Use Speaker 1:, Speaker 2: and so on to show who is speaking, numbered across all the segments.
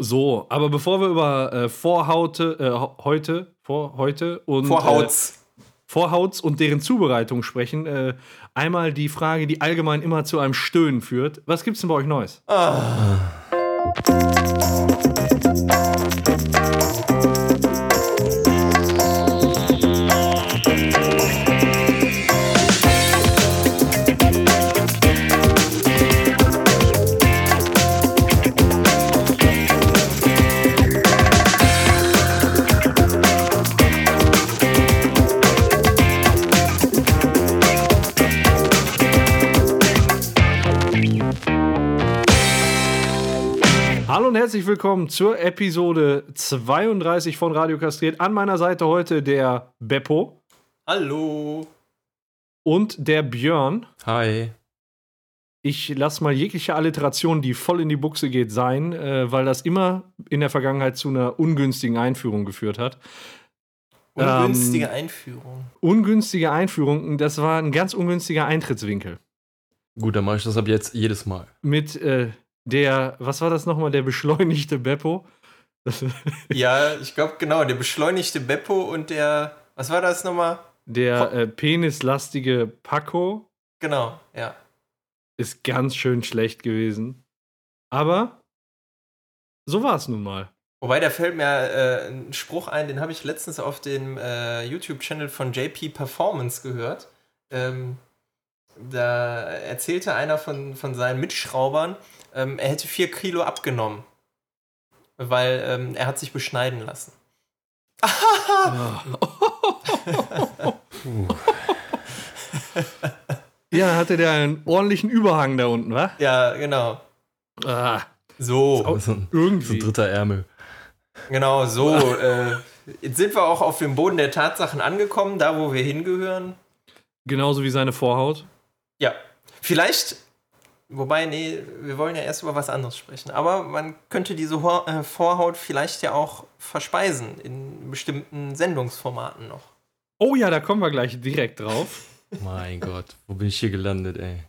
Speaker 1: So, aber bevor wir über äh, Vorhaute, äh, heute, vor heute und
Speaker 2: Vorhauts.
Speaker 1: Äh, Vorhauts und deren Zubereitung sprechen, äh, einmal die Frage, die allgemein immer zu einem Stöhnen führt. Was gibt's denn bei euch Neues?
Speaker 2: Ah.
Speaker 1: Herzlich willkommen zur Episode 32 von Radio Kastriert. An meiner Seite heute der Beppo
Speaker 2: Hallo.
Speaker 1: und der Björn.
Speaker 3: Hi.
Speaker 1: Ich lasse mal jegliche Alliteration, die voll in die Buchse geht, sein, äh, weil das immer in der Vergangenheit zu einer ungünstigen Einführung geführt hat.
Speaker 2: Ungünstige
Speaker 1: Ähm,
Speaker 2: Einführung.
Speaker 1: Ungünstige Einführung, das war ein ganz ungünstiger Eintrittswinkel.
Speaker 3: Gut, dann mache ich das ab jetzt jedes Mal.
Speaker 1: Mit äh, der, was war das nochmal, der beschleunigte Beppo?
Speaker 2: Ja, ich glaube genau, der beschleunigte Beppo und der, was war das nochmal?
Speaker 1: der äh, penislastige Paco
Speaker 2: Genau, ja.
Speaker 1: ist ganz schön schlecht gewesen. Aber so war es nun mal.
Speaker 2: Wobei, da fällt mir äh, ein Spruch ein, den habe ich letztens auf dem äh, YouTube-Channel von JP Performance gehört. Ähm, da erzählte einer von, von seinen Mitschraubern, ähm, er hätte vier Kilo abgenommen. Weil ähm, er hat sich beschneiden lassen.
Speaker 1: Ja, dann hatte der einen ordentlichen Überhang da unten, wa?
Speaker 2: Ja, genau.
Speaker 1: Ah,
Speaker 2: So.
Speaker 3: So ein, so
Speaker 1: irgendwie.
Speaker 3: ein dritter Ärmel.
Speaker 2: Genau, so. äh, jetzt sind wir auch auf dem Boden der Tatsachen angekommen, da wo wir hingehören.
Speaker 1: Genauso wie seine Vorhaut.
Speaker 2: Ja, vielleicht, wobei, nee, wir wollen ja erst über was anderes sprechen. Aber man könnte diese äh, Vorhaut vielleicht ja auch verspeisen in bestimmten Sendungsformaten noch.
Speaker 1: Oh ja, da kommen wir gleich direkt drauf.
Speaker 3: Mein Gott, wo bin ich hier gelandet, ey?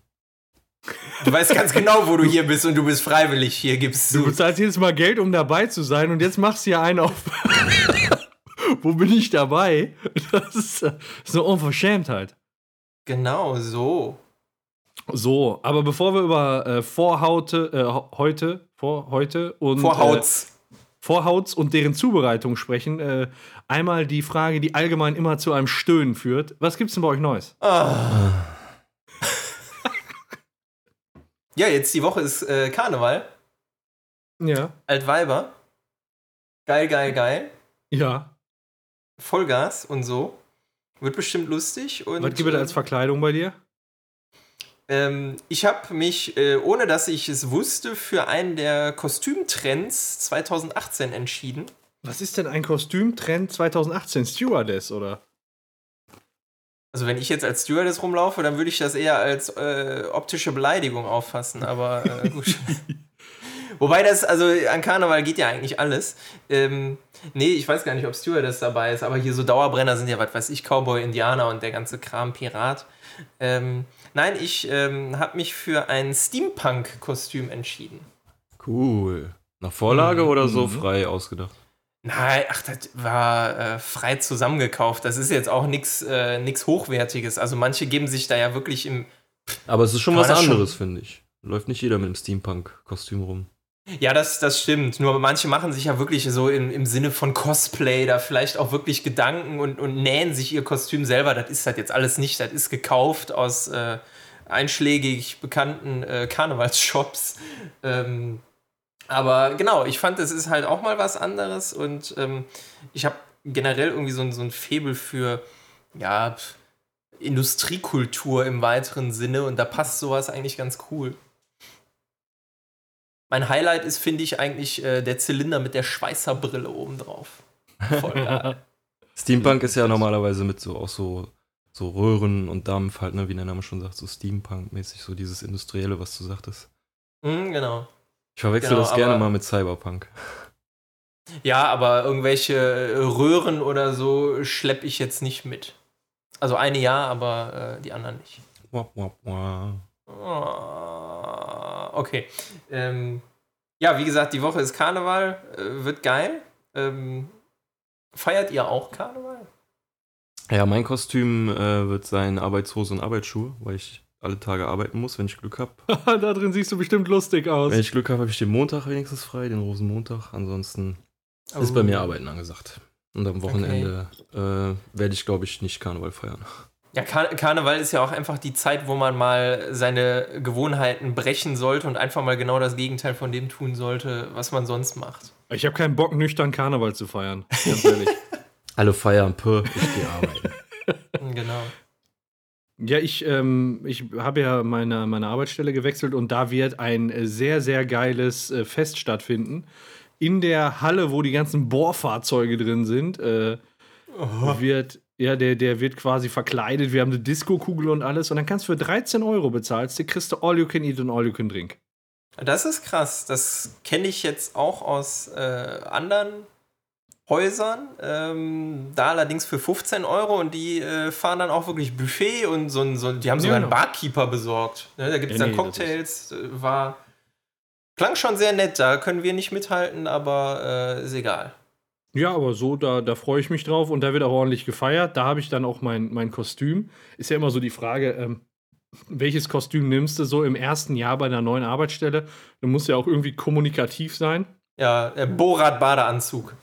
Speaker 2: Du weißt ganz genau, wo du hier bist und du bist freiwillig hier, gibst
Speaker 1: Du
Speaker 2: du.
Speaker 1: bezahlst jedes Mal Geld, um dabei zu sein und jetzt machst du hier einen auf. Wo bin ich dabei? Das ist so Unverschämtheit.
Speaker 2: Genau, so.
Speaker 1: So, aber bevor wir über äh, Vorhaute, äh, heute, vor heute und
Speaker 2: Vorhauts.
Speaker 1: Äh, Vorhauts und deren Zubereitung sprechen, äh, einmal die Frage, die allgemein immer zu einem Stöhnen führt. Was gibt's denn bei euch Neues?
Speaker 2: Ah. Ja, jetzt die Woche ist äh, Karneval.
Speaker 1: Ja.
Speaker 2: Altweiber. Geil, geil, geil.
Speaker 1: Ja.
Speaker 2: Vollgas und so. Wird bestimmt lustig. Und,
Speaker 1: Was gibt es da als Verkleidung bei dir?
Speaker 2: Ähm, ich habe mich, äh, ohne dass ich es wusste, für einen der Kostümtrends 2018 entschieden.
Speaker 1: Was ist denn ein Kostümtrend 2018? Stewardess, oder?
Speaker 2: Also wenn ich jetzt als Stewardess rumlaufe, dann würde ich das eher als äh, optische Beleidigung auffassen, aber äh, gut. Wobei das, also an Karneval geht ja eigentlich alles. Ähm, nee, ich weiß gar nicht, ob Stewardess dabei ist, aber hier so Dauerbrenner sind ja, was weiß ich, Cowboy, Indianer und der ganze Kram Pirat. Ähm, nein, ich ähm, habe mich für ein Steampunk-Kostüm entschieden.
Speaker 3: Cool. Nach Vorlage
Speaker 1: Mhm,
Speaker 3: oder so
Speaker 1: mhm.
Speaker 3: frei ausgedacht?
Speaker 2: Nein, ach, das war äh, frei zusammengekauft. Das ist jetzt auch nichts äh, nix Hochwertiges. Also manche geben sich da ja wirklich im.
Speaker 3: Aber es ist schon was anderes, finde ich. Läuft nicht jeder mit einem Steampunk-Kostüm rum.
Speaker 2: Ja, das, das stimmt. Nur manche machen sich ja wirklich so im, im Sinne von Cosplay da vielleicht auch wirklich Gedanken und, und nähen sich ihr Kostüm selber. Das ist halt jetzt alles nicht. Das ist gekauft aus äh, einschlägig bekannten äh, Karnevalsshops. Ähm, aber genau, ich fand, es ist halt auch mal was anderes und ähm, ich habe generell irgendwie so, ein- so ein Faible für, ja, Industriekultur im weiteren Sinne und da passt sowas eigentlich ganz cool. Mein Highlight ist, finde ich, eigentlich äh, der Zylinder mit der Schweißerbrille oben drauf. Voll geil.
Speaker 3: Steampunk ist ja normalerweise mit so auch so, so Röhren und Dampf, halt, ne, wie der Name schon sagt, so Steampunk-mäßig, so dieses Industrielle, was du sagtest.
Speaker 2: Mhm, genau.
Speaker 3: Ich verwechsel
Speaker 2: Genau,
Speaker 3: das gerne mal mit Cyberpunk.
Speaker 2: Ja, aber irgendwelche äh, Röhren oder so schleppe ich jetzt nicht mit. Also eine ja, aber äh, die anderen nicht.
Speaker 3: Wah, wah, wah.
Speaker 2: Oh, okay. Ähm, Ja, wie gesagt, die Woche ist Karneval, äh, wird geil. Ähm, feiert ihr auch Karneval?
Speaker 3: Ja, mein Kostüm äh, wird sein Arbeitshose und Arbeitsschuhe, weil ich alle Tage arbeiten muss, wenn ich Glück habe.
Speaker 1: da drin siehst du bestimmt lustig aus.
Speaker 3: Wenn ich Glück habe, habe ich den Montag wenigstens frei, den Rosenmontag. Ansonsten oh. ist bei mir Arbeiten angesagt. Und am Wochenende okay. äh, werde ich, glaube ich, nicht Karneval feiern.
Speaker 2: Ja, Kar Karneval ist ja auch einfach die Zeit, wo man mal seine Gewohnheiten brechen sollte und einfach mal genau das Gegenteil von dem tun sollte, was man sonst macht.
Speaker 1: Ich habe keinen Bock, nüchtern Karneval zu feiern. Ganz ehrlich.
Speaker 3: Alle feiern, pö, ich gehe arbeiten.
Speaker 2: genau.
Speaker 1: Ja, ich, ähm, ich habe ja meine, meine Arbeitsstelle gewechselt und da wird ein sehr, sehr geiles äh, Fest stattfinden. In der Halle, wo die ganzen Bohrfahrzeuge drin sind, äh, oh. wird, ja, der, der wird quasi verkleidet. Wir haben eine Disco-Kugel und alles. Und dann kannst du für 13 Euro bezahlst, kriegst du All You Can Eat und All You Can Drink.
Speaker 2: Das ist krass. Das kenne ich jetzt auch aus äh, anderen Häusern, ähm, da allerdings für 15 Euro und die äh, fahren dann auch wirklich Buffet und so, so die haben sogar ja, einen Barkeeper besorgt. Ne, da gibt es ja, dann nee, Cocktails, äh, war, klang schon sehr nett, da können wir nicht mithalten, aber äh, ist egal.
Speaker 1: Ja, aber so, da, da freue ich mich drauf und da wird auch ordentlich gefeiert. Da habe ich dann auch mein, mein Kostüm. Ist ja immer so die Frage, ähm, welches Kostüm nimmst du so im ersten Jahr bei einer neuen Arbeitsstelle? Du musst ja auch irgendwie kommunikativ sein.
Speaker 2: Ja, der Borat-Badeanzug.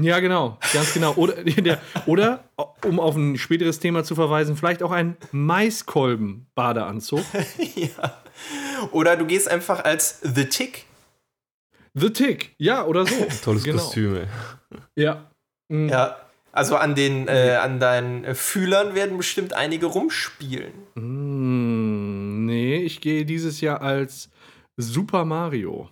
Speaker 1: Ja, genau, ganz genau. Oder, der, oder, um auf ein späteres Thema zu verweisen, vielleicht auch ein Maiskolben-Badeanzug.
Speaker 2: ja. Oder du gehst einfach als The Tick.
Speaker 1: The Tick, ja, oder so.
Speaker 3: Tolles genau. Kostüm, ey.
Speaker 1: Ja.
Speaker 2: Mhm. Ja, also an, den, äh, an deinen Fühlern werden bestimmt einige rumspielen.
Speaker 1: Mm, nee, ich gehe dieses Jahr als Super Mario.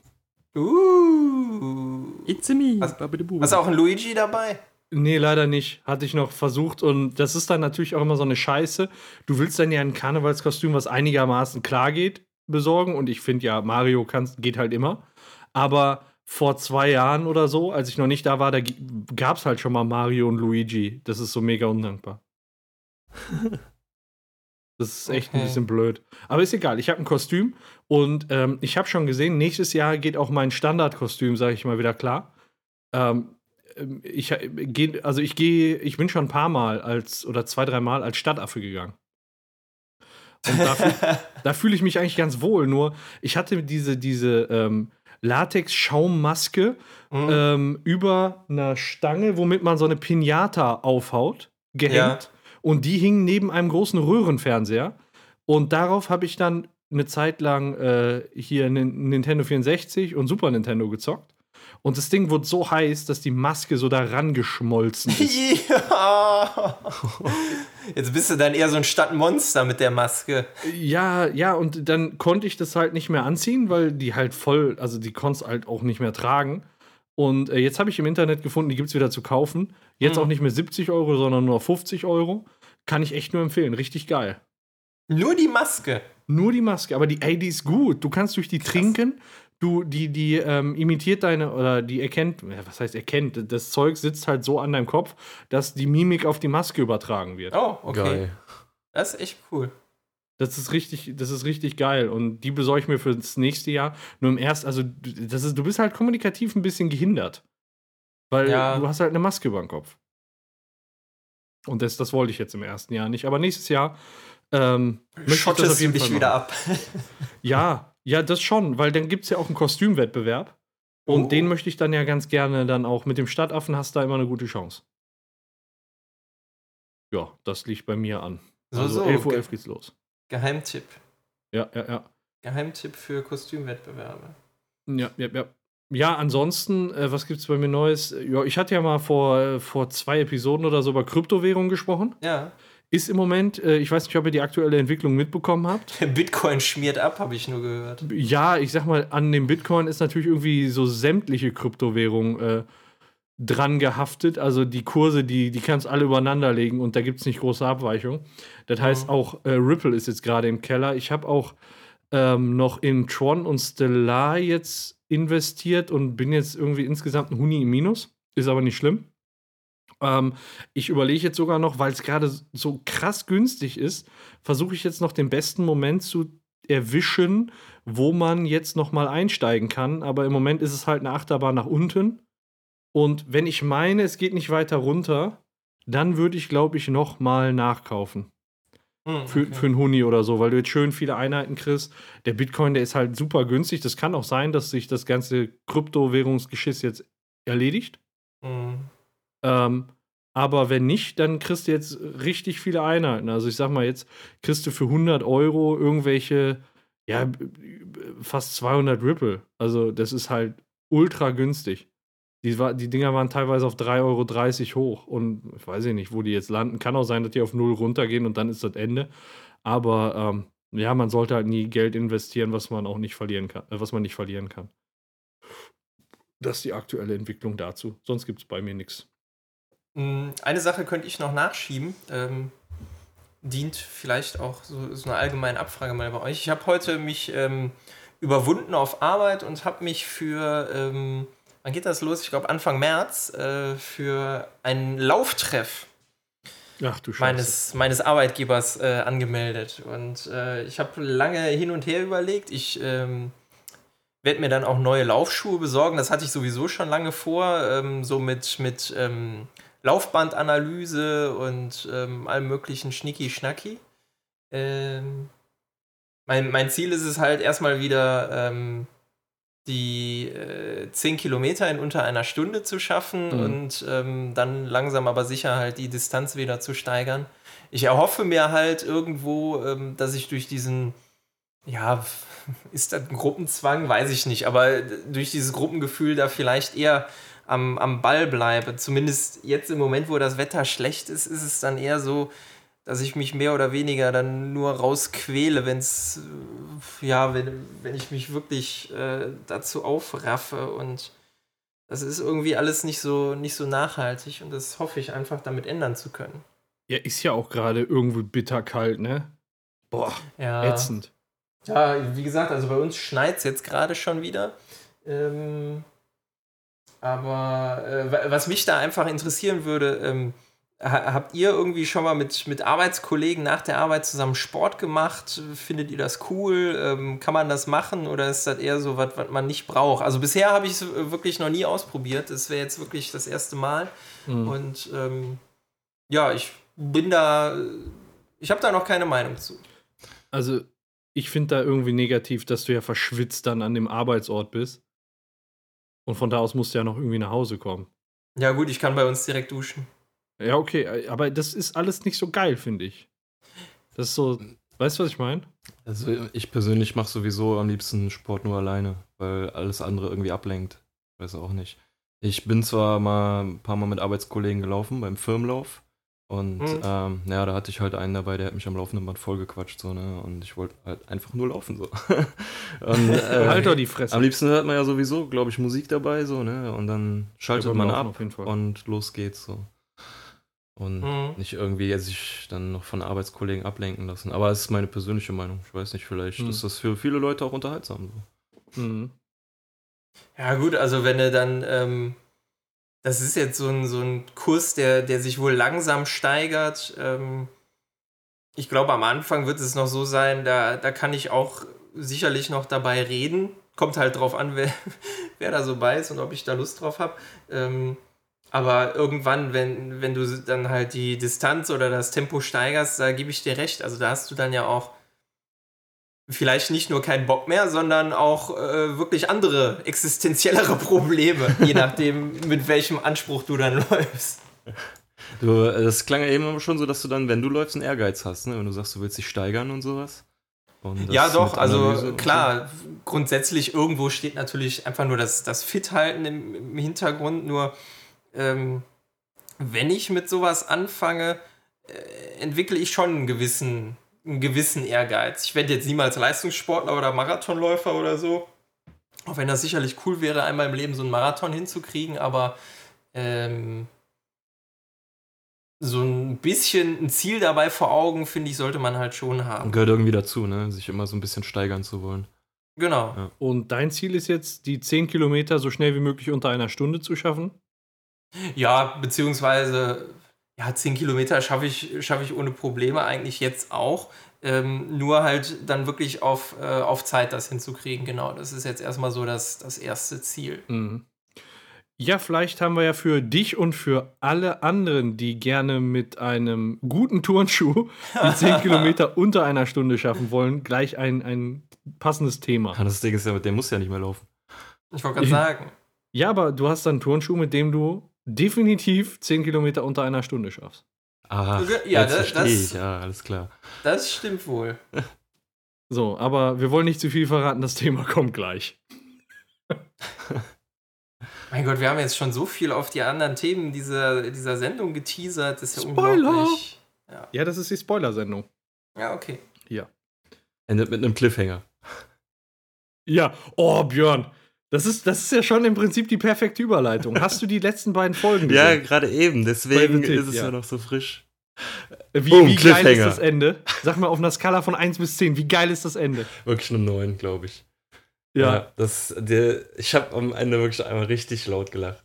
Speaker 2: Uh.
Speaker 3: It's me.
Speaker 2: Hast, hast du auch einen Luigi dabei?
Speaker 1: Nee, leider nicht. Hatte ich noch versucht. Und das ist dann natürlich auch immer so eine Scheiße. Du willst dann ja ein Karnevalskostüm, was einigermaßen klar geht, besorgen. Und ich finde ja, Mario kann's, geht halt immer. Aber vor zwei Jahren oder so, als ich noch nicht da war, da gab es halt schon mal Mario und Luigi. Das ist so mega undankbar. Das ist echt okay. ein bisschen blöd. Aber ist egal, ich habe ein Kostüm und ähm, ich habe schon gesehen, nächstes Jahr geht auch mein Standardkostüm, sage ich mal, wieder klar. Ähm, ähm ich äh, gehe, also ich gehe, ich bin schon ein paar Mal als oder zwei, drei Mal als Stadtaffe gegangen. Und da, da fühle ich mich eigentlich ganz wohl. Nur ich hatte diese, diese ähm, Latex-Schaummaske mhm. ähm, über einer Stange, womit man so eine Pinata aufhaut, gehängt. Ja. Und die hing neben einem großen Röhrenfernseher. Und darauf habe ich dann eine Zeit lang äh, hier Nintendo 64 und Super Nintendo gezockt. Und das Ding wurde so heiß, dass die Maske so daran geschmolzen ist.
Speaker 2: Ja. Jetzt bist du dann eher so ein Stadtmonster mit der Maske.
Speaker 1: Ja, ja, und dann konnte ich das halt nicht mehr anziehen, weil die halt voll, also die konntest halt auch nicht mehr tragen. Und äh, jetzt habe ich im Internet gefunden, die gibt es wieder zu kaufen. Jetzt mhm. auch nicht mehr 70 Euro, sondern nur 50 Euro. Kann ich echt nur empfehlen. Richtig geil.
Speaker 2: Nur die Maske.
Speaker 1: Nur die Maske, aber die, ey, die ist gut. Du kannst durch die Krass. trinken. Du, die, die ähm, imitiert deine, oder die erkennt, was heißt erkennt, das Zeug sitzt halt so an deinem Kopf, dass die Mimik auf die Maske übertragen wird.
Speaker 2: Oh, okay. Geil. Das ist echt cool.
Speaker 1: Das ist richtig, das ist richtig geil. Und die besorge ich mir für das nächste Jahr. Nur im ersten, also das ist, du bist halt kommunikativ ein bisschen gehindert. Weil ja. du hast halt eine Maske über dem Kopf. Und das, das wollte ich jetzt im ersten Jahr nicht. Aber nächstes Jahr ähm,
Speaker 2: Schottest du dich wieder ab.
Speaker 1: ja, ja, das schon, weil dann gibt es ja auch einen Kostümwettbewerb. Und oh. den möchte ich dann ja ganz gerne dann auch. Mit dem Stadtaffen hast du da immer eine gute Chance. Ja, das liegt bei mir an.
Speaker 2: So, also so. 11
Speaker 1: Uhr 11 geht's los.
Speaker 2: Geheimtipp.
Speaker 1: Ja, ja, ja.
Speaker 2: Geheimtipp für Kostümwettbewerbe.
Speaker 1: Ja, ja, ja. Ja, ansonsten, äh, was gibt's bei mir Neues? Ja, ich hatte ja mal vor, äh, vor zwei Episoden oder so über Kryptowährungen gesprochen.
Speaker 2: Ja.
Speaker 1: Ist im Moment, äh, ich weiß nicht, ob ihr die aktuelle Entwicklung mitbekommen habt.
Speaker 2: Bitcoin schmiert ab, habe ich nur gehört.
Speaker 1: Ja, ich sag mal, an dem Bitcoin ist natürlich irgendwie so sämtliche Kryptowährungen äh, dran gehaftet. Also die Kurse, die, die kannst alle übereinander legen und da gibt es nicht große Abweichungen. Das heißt, auch äh, Ripple ist jetzt gerade im Keller. Ich habe auch ähm, noch in Tron und Stellar jetzt investiert und bin jetzt irgendwie insgesamt ein Huni im Minus. Ist aber nicht schlimm. Ähm, ich überlege jetzt sogar noch, weil es gerade so krass günstig ist, versuche ich jetzt noch den besten Moment zu erwischen, wo man jetzt noch mal einsteigen kann. Aber im Moment ist es halt eine Achterbahn nach unten. Und wenn ich meine, es geht nicht weiter runter, dann würde ich, glaube ich, noch mal nachkaufen. Hm, für, okay. für einen Huni oder so, weil du jetzt schön viele Einheiten kriegst. Der Bitcoin, der ist halt super günstig. Das kann auch sein, dass sich das ganze Kryptowährungsgeschiss jetzt erledigt. Mhm. Ähm, aber wenn nicht, dann kriegst du jetzt richtig viele Einheiten. Also ich sag mal, jetzt kriegst du für 100 Euro irgendwelche, ja, fast 200 Ripple. Also das ist halt ultra günstig. Die, die Dinger waren teilweise auf 3,30 Euro hoch. Und ich weiß nicht, wo die jetzt landen. Kann auch sein, dass die auf null runtergehen und dann ist das Ende. Aber ähm, ja, man sollte halt nie Geld investieren, was man auch nicht verlieren kann, äh, was man nicht verlieren kann. Das ist die aktuelle Entwicklung dazu. Sonst gibt es bei mir nichts.
Speaker 2: Hm, eine Sache könnte ich noch nachschieben. Ähm, dient vielleicht auch so, so eine allgemeine Abfrage mal bei euch. Ich habe heute mich ähm, überwunden auf Arbeit und habe mich für, ähm, wann geht das los? Ich glaube Anfang März, äh, für einen Lauftreff
Speaker 1: Ach,
Speaker 2: meines, meines Arbeitgebers äh, angemeldet. Und äh, ich habe lange hin und her überlegt. Ich ähm, werde mir dann auch neue Laufschuhe besorgen. Das hatte ich sowieso schon lange vor, ähm, so mit, mit ähm, Laufbandanalyse und ähm, allem möglichen Schnicki-Schnacki. Ähm, mein, mein Ziel ist es halt erstmal wieder ähm, die äh, 10 Kilometer in unter einer Stunde zu schaffen mhm. und ähm, dann langsam aber sicher halt die Distanz wieder zu steigern. Ich erhoffe mir halt irgendwo, ähm, dass ich durch diesen, ja, ist das ein Gruppenzwang, weiß ich nicht, aber durch dieses Gruppengefühl da vielleicht eher am, am Ball bleibe. Zumindest jetzt im Moment, wo das Wetter schlecht ist, ist es dann eher so, dass ich mich mehr oder weniger dann nur rausquäle, wenn es, ja, wenn, wenn ich mich wirklich äh, dazu aufraffe und das ist irgendwie alles nicht so, nicht so nachhaltig und das hoffe ich einfach damit ändern zu können.
Speaker 1: Ja, ist ja auch gerade irgendwie bitterkalt, ne? Boah, ja. ätzend.
Speaker 2: Ja, wie gesagt, also bei uns schneit es jetzt gerade schon wieder. Ähm, aber äh, was mich da einfach interessieren würde, ähm, habt ihr irgendwie schon mal mit, mit Arbeitskollegen nach der Arbeit zusammen Sport gemacht? Findet ihr das cool? Ähm, kann man das machen oder ist das eher so was, was man nicht braucht? Also bisher habe ich es wirklich noch nie ausprobiert. Das wäre jetzt wirklich das erste Mal. Mhm. Und ähm, ja, ich bin da, ich habe da noch keine Meinung zu.
Speaker 1: Also ich finde da irgendwie negativ, dass du ja verschwitzt dann an dem Arbeitsort bist. Und von da aus musst du ja noch irgendwie nach Hause kommen.
Speaker 2: Ja, gut, ich kann bei uns direkt duschen.
Speaker 1: Ja, okay, äh, aber das ist alles nicht so geil, finde ich. Das ist so, weißt du, was ich meine?
Speaker 3: Also, ich persönlich mache sowieso am liebsten Sport nur alleine, weil alles andere irgendwie ablenkt. Weiß auch nicht. Ich bin zwar mal ein paar Mal mit Arbeitskollegen gelaufen beim Firmenlauf, und mhm. ähm, ja, da hatte ich halt einen dabei, der hat mich am laufenden Band vollgequatscht, so, ne? Und ich wollte halt einfach nur laufen, so.
Speaker 1: und, äh, halt doch die Fresse.
Speaker 3: Am liebsten hört man ja sowieso, glaube ich, Musik dabei, so, ne? Und dann schaltet ja, man ab und los geht's, so. Und mhm. nicht irgendwie sich dann noch von Arbeitskollegen ablenken lassen. Aber es ist meine persönliche Meinung. Ich weiß nicht, vielleicht mhm. ist das für viele Leute auch unterhaltsam. So. Mhm.
Speaker 2: Ja, gut, also wenn du dann ähm, das ist jetzt so ein, so ein Kurs, der, der sich wohl langsam steigert. Ähm, ich glaube, am Anfang wird es noch so sein, da, da kann ich auch sicherlich noch dabei reden. Kommt halt drauf an, wer, wer da so bei ist und ob ich da Lust drauf habe. Ähm, aber irgendwann, wenn, wenn du dann halt die Distanz oder das Tempo steigerst, da gebe ich dir recht. Also da hast du dann ja auch vielleicht nicht nur keinen Bock mehr, sondern auch äh, wirklich andere existenziellere Probleme, je nachdem, mit welchem Anspruch du dann läufst.
Speaker 3: Du, das klang ja eben schon so, dass du dann, wenn du läufst, einen Ehrgeiz hast, ne? wenn du sagst, du willst dich steigern und sowas.
Speaker 2: Und ja, doch, also klar, so. grundsätzlich irgendwo steht natürlich einfach nur das, das Fit-Halten im, im, Hintergrund, nur ähm, wenn ich mit sowas anfange, äh, entwickle ich schon einen gewissen einen gewissen Ehrgeiz. Ich werde jetzt niemals Leistungssportler oder Marathonläufer oder so. Auch wenn das sicherlich cool wäre, einmal im Leben so einen Marathon hinzukriegen, aber ähm, so ein bisschen ein Ziel dabei vor Augen, finde ich, sollte man halt schon haben.
Speaker 3: Gehört irgendwie dazu, ne? Sich immer so ein bisschen steigern zu wollen.
Speaker 2: Genau.
Speaker 1: Ja. Und dein Ziel ist jetzt, die 10 Kilometer so schnell wie möglich unter einer Stunde zu schaffen?
Speaker 2: Ja, beziehungsweise ja, 10 Kilometer schaffe ich, schaff ich ohne Probleme eigentlich jetzt auch. Ähm, nur halt dann wirklich auf, äh, auf Zeit das hinzukriegen, genau. Das ist jetzt erstmal so das, das erste Ziel.
Speaker 1: Mhm. Ja, vielleicht haben wir ja für dich und für alle anderen, die gerne mit einem guten Turnschuh die 10 Kilometer unter einer Stunde schaffen wollen, gleich ein, ein passendes Thema.
Speaker 3: Das Ding ist ja, der muss ja nicht mehr laufen.
Speaker 2: Ich wollte gerade sagen.
Speaker 1: Ja, aber du hast dann einen Turnschuh, mit dem du definitiv 10 Kilometer unter einer Stunde schaffst.
Speaker 3: Ah,
Speaker 2: Ja, das-
Speaker 3: verstehe ich.
Speaker 2: das-
Speaker 3: Ja, alles klar.
Speaker 2: Das stimmt wohl.
Speaker 1: So, aber wir wollen nicht zu viel verraten, das Thema kommt gleich.
Speaker 2: Mein Gott, wir haben jetzt schon so viel auf die anderen Themen dieser, dieser Sendung geteasert. Das ist ja
Speaker 1: Spoiler!
Speaker 2: unglaublich.
Speaker 1: Ja, das ist die Spoiler-Sendung.
Speaker 2: Ja, okay.
Speaker 3: Endet mit einem Cliffhanger.
Speaker 1: Ja, oh, Björn. Das ist, das ist ja schon im Prinzip die perfekte Überleitung. Hast du die letzten beiden Folgen
Speaker 3: Ja,
Speaker 1: gesehen?
Speaker 3: gerade eben. Deswegen
Speaker 1: Tick,
Speaker 3: ist es
Speaker 1: ja.
Speaker 3: ja. noch so frisch.
Speaker 1: wie
Speaker 3: Boom,
Speaker 1: wie geil ist das Ende? Sag mal auf einer Skala von 1 bis 10, wie geil ist das Ende?
Speaker 3: Wirklich eine 9, glaube ich.
Speaker 1: Ja,
Speaker 3: das, der, ich habe am Ende wirklich einmal richtig laut gelacht.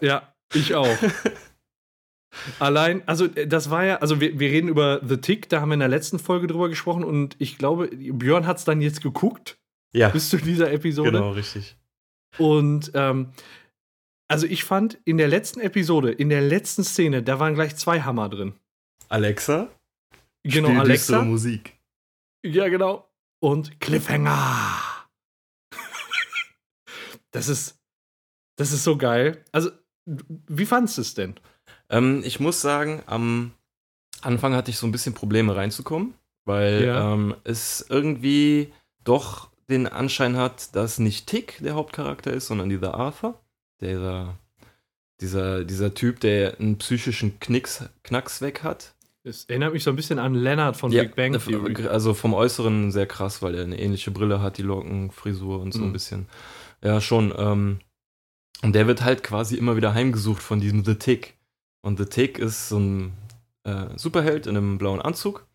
Speaker 1: ja, ich auch. Allein, also äh, das war ja, also wir, wir reden über The Tick, da haben wir in der letzten Folge drüber gesprochen und ich glaube, Björn hat es dann jetzt geguckt
Speaker 3: Ja,
Speaker 1: bis zu dieser Episode.
Speaker 3: genau, richtig.
Speaker 1: Und ähm, also ich fand in der letzten Episode, in der letzten Szene, da waren gleich zwei Hammer drin.
Speaker 3: Alexa,
Speaker 1: Genau,
Speaker 3: spiel
Speaker 1: Alexa.
Speaker 3: Musik.
Speaker 1: Ja, genau. Und Cliffhanger. das ist, das ist so geil. Also, wie fandest du es denn?
Speaker 3: Ähm, ich muss sagen, am Anfang hatte ich so ein bisschen Probleme reinzukommen, weil
Speaker 1: Ja.
Speaker 3: ähm, es irgendwie doch den Anschein hat, dass nicht Tick der Hauptcharakter ist, sondern dieser Arthur. Der, dieser, dieser Typ, der einen psychischen Knicks, Knacks weg hat.
Speaker 1: Es erinnert mich so ein bisschen an Leonard von
Speaker 3: Ja,
Speaker 1: Big Bang Theory.
Speaker 3: Also vom Äußeren sehr krass, weil er eine ähnliche Brille hat, die Locken, Frisur und so
Speaker 1: Mhm.
Speaker 3: ein bisschen. Ja, schon. Ähm, und der wird halt quasi immer wieder heimgesucht von diesem The Tick. Und The Tick ist so ein äh, Superheld in einem blauen Anzug,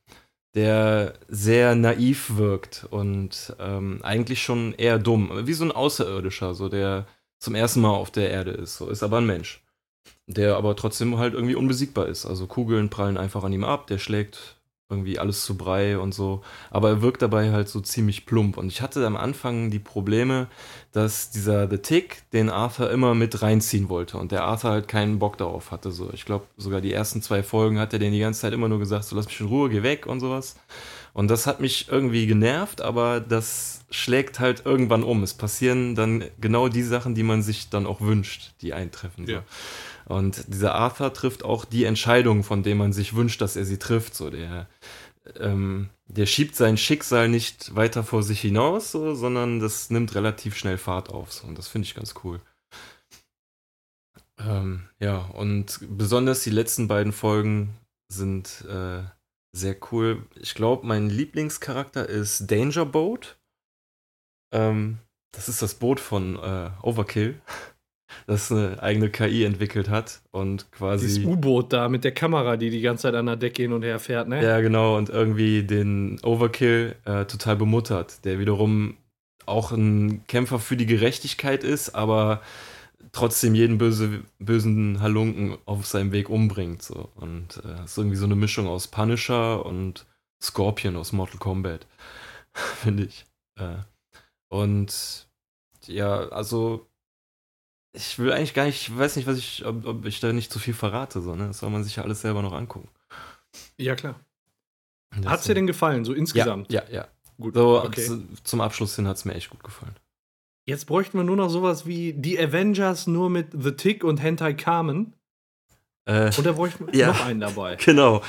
Speaker 3: der sehr naiv wirkt und ähm, eigentlich schon eher dumm. Wie so ein Außerirdischer, so der zum ersten Mal auf der Erde ist. So ist aber ein Mensch. Der aber trotzdem halt irgendwie unbesiegbar ist. Also Kugeln prallen einfach an ihm ab, der schlägt irgendwie alles zu Brei und so. Aber er wirkt dabei halt so ziemlich plump. Und ich hatte am Anfang die Probleme, dass dieser The Tick den Arthur immer mit reinziehen wollte und der Arthur halt keinen Bock darauf hatte. So, ich glaube, sogar die ersten zwei Folgen hat er den die ganze Zeit immer nur gesagt, so lass mich in Ruhe, geh weg und sowas. Und das hat mich irgendwie genervt, aber das schlägt halt irgendwann um. Es passieren dann genau die Sachen, die man sich dann auch wünscht, die eintreffen. So. Und dieser Arthur trifft auch die Entscheidungen, von denen man sich wünscht, dass er sie trifft. So, der, ähm, der schiebt sein Schicksal nicht weiter vor sich hinaus, so, sondern das nimmt relativ schnell Fahrt auf. So, und das finde ich ganz cool. Ähm, ja, und besonders die letzten beiden Folgen sind äh, sehr cool. Ich glaube, mein Lieblingscharakter ist Danger Boat. Ähm, das ist das Boot von äh, Overkill, das eine eigene KI entwickelt hat und quasi.
Speaker 1: Dieses U-Boot da mit der Kamera, die die ganze Zeit an der Decke hin und her fährt, ne?
Speaker 3: Ja, genau, und irgendwie den Overkill äh, total bemuttert, der wiederum auch ein Kämpfer für die Gerechtigkeit ist, aber trotzdem jeden böse, bösen Halunken auf seinem Weg umbringt. So. Und äh, ist irgendwie so eine Mischung aus Punisher und Scorpion aus Mortal Kombat, finde ich. Äh, und ja, also ich will eigentlich gar nicht, ich weiß nicht, was ich, ob, ob ich da nicht zu viel verrate, so, ne? Das soll man sich ja alles selber noch angucken.
Speaker 1: Ja, klar. Hat es dir denn gefallen, so insgesamt?
Speaker 3: Ja, ja, ja.
Speaker 1: Gut.
Speaker 3: So,
Speaker 1: okay.
Speaker 3: zu, zum Abschluss hin hat es mir echt gut gefallen.
Speaker 1: Jetzt bräuchten wir nur noch sowas wie die Avengers nur mit The Tick und Hentai Carmen.
Speaker 3: Äh,
Speaker 1: Und da bräuchten wir
Speaker 3: Ja.
Speaker 1: noch einen dabei.
Speaker 3: genau.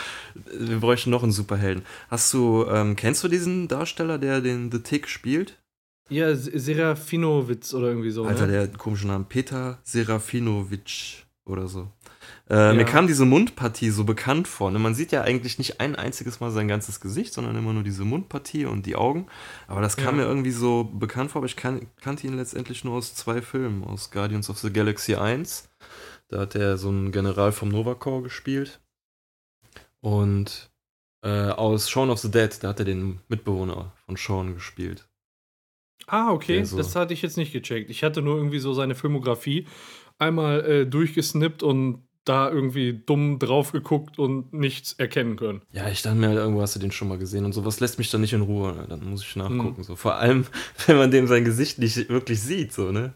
Speaker 3: Wir bräuchten noch einen Superhelden. Hast du, ähm, kennst du diesen Darsteller, der den The Tick spielt?
Speaker 1: Ja, Serafinowitz oder irgendwie so.
Speaker 3: Alter,
Speaker 1: ne?
Speaker 3: der hat einen komischen Namen. Peter Serafinovic oder so. Äh, Mir
Speaker 1: Ja.
Speaker 3: kam diese Mundpartie so bekannt vor. Ne? Man sieht ja eigentlich nicht ein einziges Mal sein ganzes Gesicht, sondern immer nur diese Mundpartie und die Augen. Aber das kam
Speaker 1: Ja.
Speaker 3: mir irgendwie so bekannt vor, aber ich kan kannte ihn letztendlich nur aus zwei Filmen. Aus Guardians of the Galaxy 1. Da hat er so einen General vom Nova Corps gespielt. Und äh, aus Shaun of the Dead, da hat er den Mitbewohner von Shaun gespielt.
Speaker 1: Ah, okay.
Speaker 3: So-
Speaker 1: Das hatte ich jetzt nicht gecheckt. Ich hatte nur irgendwie so seine Filmografie einmal äh, durchgesnippt und da irgendwie dumm drauf geguckt und nichts erkennen können.
Speaker 3: Ja, ich dachte mir halt, irgendwo hast du den schon mal gesehen und sowas lässt mich dann nicht in Ruhe. Ne? Dann muss ich nachgucken. Mhm. So. Vor allem, wenn man dem sein Gesicht nicht wirklich sieht, so, ne?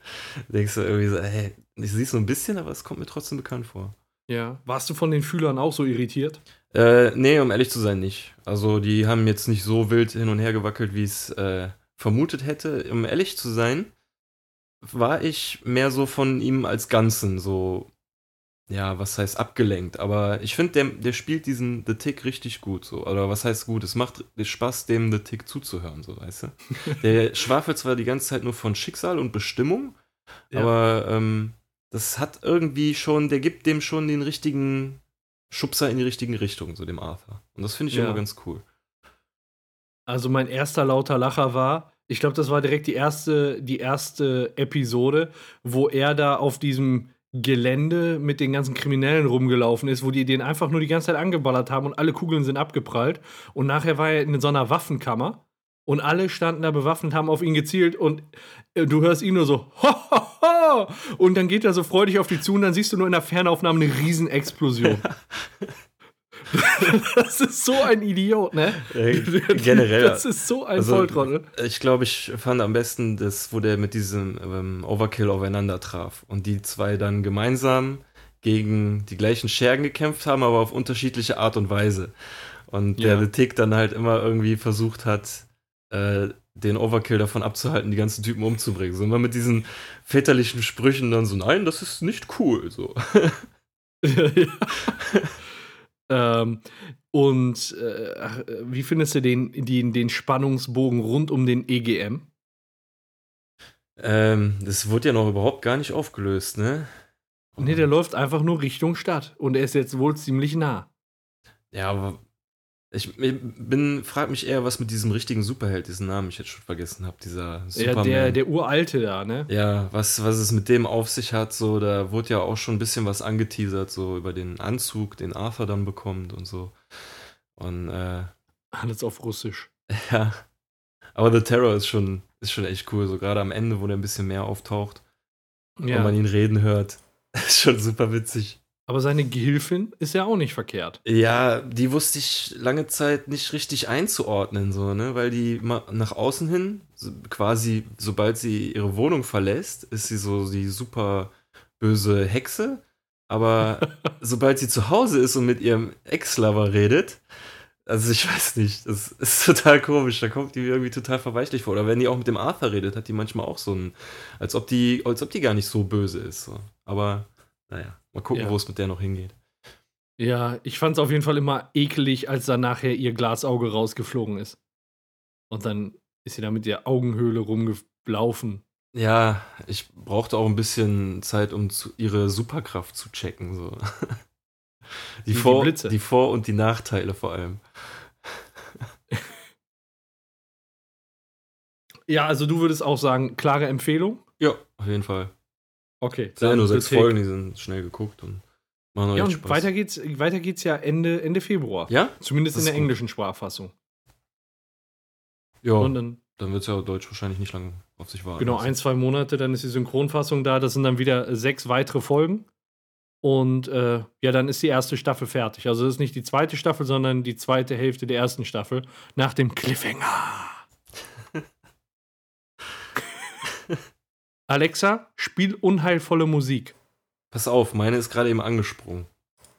Speaker 3: Denkst du irgendwie so, ey, ich sehe so ein bisschen, aber es kommt mir trotzdem bekannt vor.
Speaker 1: Ja. Warst du von den Fühlern auch so irritiert?
Speaker 3: Äh, nee, um ehrlich zu sein, nicht. Also, die haben jetzt nicht so wild hin und her gewackelt, wie es äh, vermutet hätte. Um ehrlich zu sein, war ich mehr so von ihm als Ganzen so, ja, was heißt abgelenkt. Aber ich finde, der, der spielt diesen The Tick richtig gut so. Oder was heißt gut? Es macht Spaß, dem The Tick zuzuhören, so, weißt du? der schwafelt zwar die ganze Zeit nur von Schicksal und Bestimmung, ja. aber ähm, das hat irgendwie schon, der gibt dem schon den richtigen Schubser in die richtigen Richtung, so dem Arthur. Und das finde ich ja. immer ganz cool.
Speaker 1: Also mein erster lauter Lacher war, ich glaube, das war direkt die erste, die erste Episode, wo er da auf diesem Gelände mit den ganzen Kriminellen rumgelaufen ist, wo die den einfach nur die ganze Zeit angeballert haben und alle Kugeln sind abgeprallt. Und nachher war er in so einer Waffenkammer und alle standen da bewaffnet, haben auf ihn gezielt und äh, du hörst ihn nur so, ho, ho, ho! und dann geht er so freudig auf die zu und dann siehst du nur in der Fernaufnahme eine Riesenexplosion. das ist so ein Idiot, ne?
Speaker 3: generell.
Speaker 1: Das ist so ein also, Volltrottel.
Speaker 3: Ich glaube, ich fand am besten das, wo der mit diesem ähm, Overkill aufeinander traf und die zwei dann gemeinsam gegen die gleichen Schergen gekämpft haben, aber auf unterschiedliche Art und Weise. Und ja. der Tick dann halt immer irgendwie versucht hat, äh, den Overkill davon abzuhalten, die ganzen Typen umzubringen. So immer mit diesen väterlichen Sprüchen dann so, nein, das ist nicht cool. So. ja.
Speaker 1: Ähm, und äh, wie findest du den, den, den Spannungsbogen rund um den EGM?
Speaker 3: Ähm, das wurde ja noch überhaupt gar nicht aufgelöst, ne?
Speaker 1: Ne, der läuft einfach nur Richtung Stadt und er ist jetzt wohl ziemlich nah.
Speaker 3: Ja, aber ich, ich bin, frag mich eher, was mit diesem richtigen Superheld, diesen Namen ich jetzt schon vergessen habe, dieser
Speaker 1: Superman. Ja, der, der uralte da, ne?
Speaker 3: Ja, was, was es mit dem auf sich hat, so, da wurde ja auch schon ein bisschen was angeteasert, so über den Anzug, den Arthur dann bekommt und so. Und, äh.
Speaker 1: Alles auf Russisch.
Speaker 3: Ja. Aber The Terror ist schon, ist schon echt cool, so gerade am Ende, wo der ein bisschen mehr auftaucht. Ja. Und man ihn reden hört. ist schon super witzig.
Speaker 1: Aber seine Gehilfin ist ja auch nicht verkehrt.
Speaker 3: Ja, die wusste ich lange Zeit nicht richtig einzuordnen, so, ne? Weil die nach außen hin, quasi, sobald sie ihre Wohnung verlässt, ist sie so die super böse Hexe. Aber sobald sie zu Hause ist und mit ihrem Ex-Lover redet, also ich weiß nicht, das ist total komisch. Da kommt die irgendwie total verweichlich vor. Oder wenn die auch mit dem Arthur redet, hat die manchmal auch so ein, als ob die, als ob die gar nicht so böse ist. So. Aber naja. Mal gucken, ja. wo es mit der noch hingeht.
Speaker 1: Ja, ich fand es auf jeden Fall immer ekelig, als dann nachher ihr Glasauge rausgeflogen ist. Und dann ist sie da mit der Augenhöhle rumgelaufen.
Speaker 3: Ja, ich brauchte auch ein bisschen Zeit, um zu, ihre Superkraft zu checken. So. Die, die, Vor-, die, die Vor- und die Nachteile vor allem.
Speaker 1: Ja, also du würdest auch sagen, klare Empfehlung?
Speaker 3: Ja, auf jeden Fall.
Speaker 1: Okay.
Speaker 3: Es sind nur sechs Folgen, die sind schnell geguckt und
Speaker 1: machen Ja, und Spaß. weiter geht's, weiter geht's ja Ende, Ende Februar.
Speaker 3: Ja?
Speaker 1: Zumindest in der englischen Sprachfassung.
Speaker 3: Ja. Und dann, dann wird es ja Deutsch wahrscheinlich nicht lange auf sich warten.
Speaker 1: Genau, ein, zwei Monate, dann ist die Synchronfassung da. Das sind dann wieder sechs weitere Folgen. Und äh, ja, dann ist die erste Staffel fertig. Also das ist nicht die zweite Staffel, sondern die zweite Hälfte der ersten Staffel nach dem Cliffhanger. Alexa, spiel unheilvolle Musik.
Speaker 3: Pass auf, meine ist gerade eben angesprungen.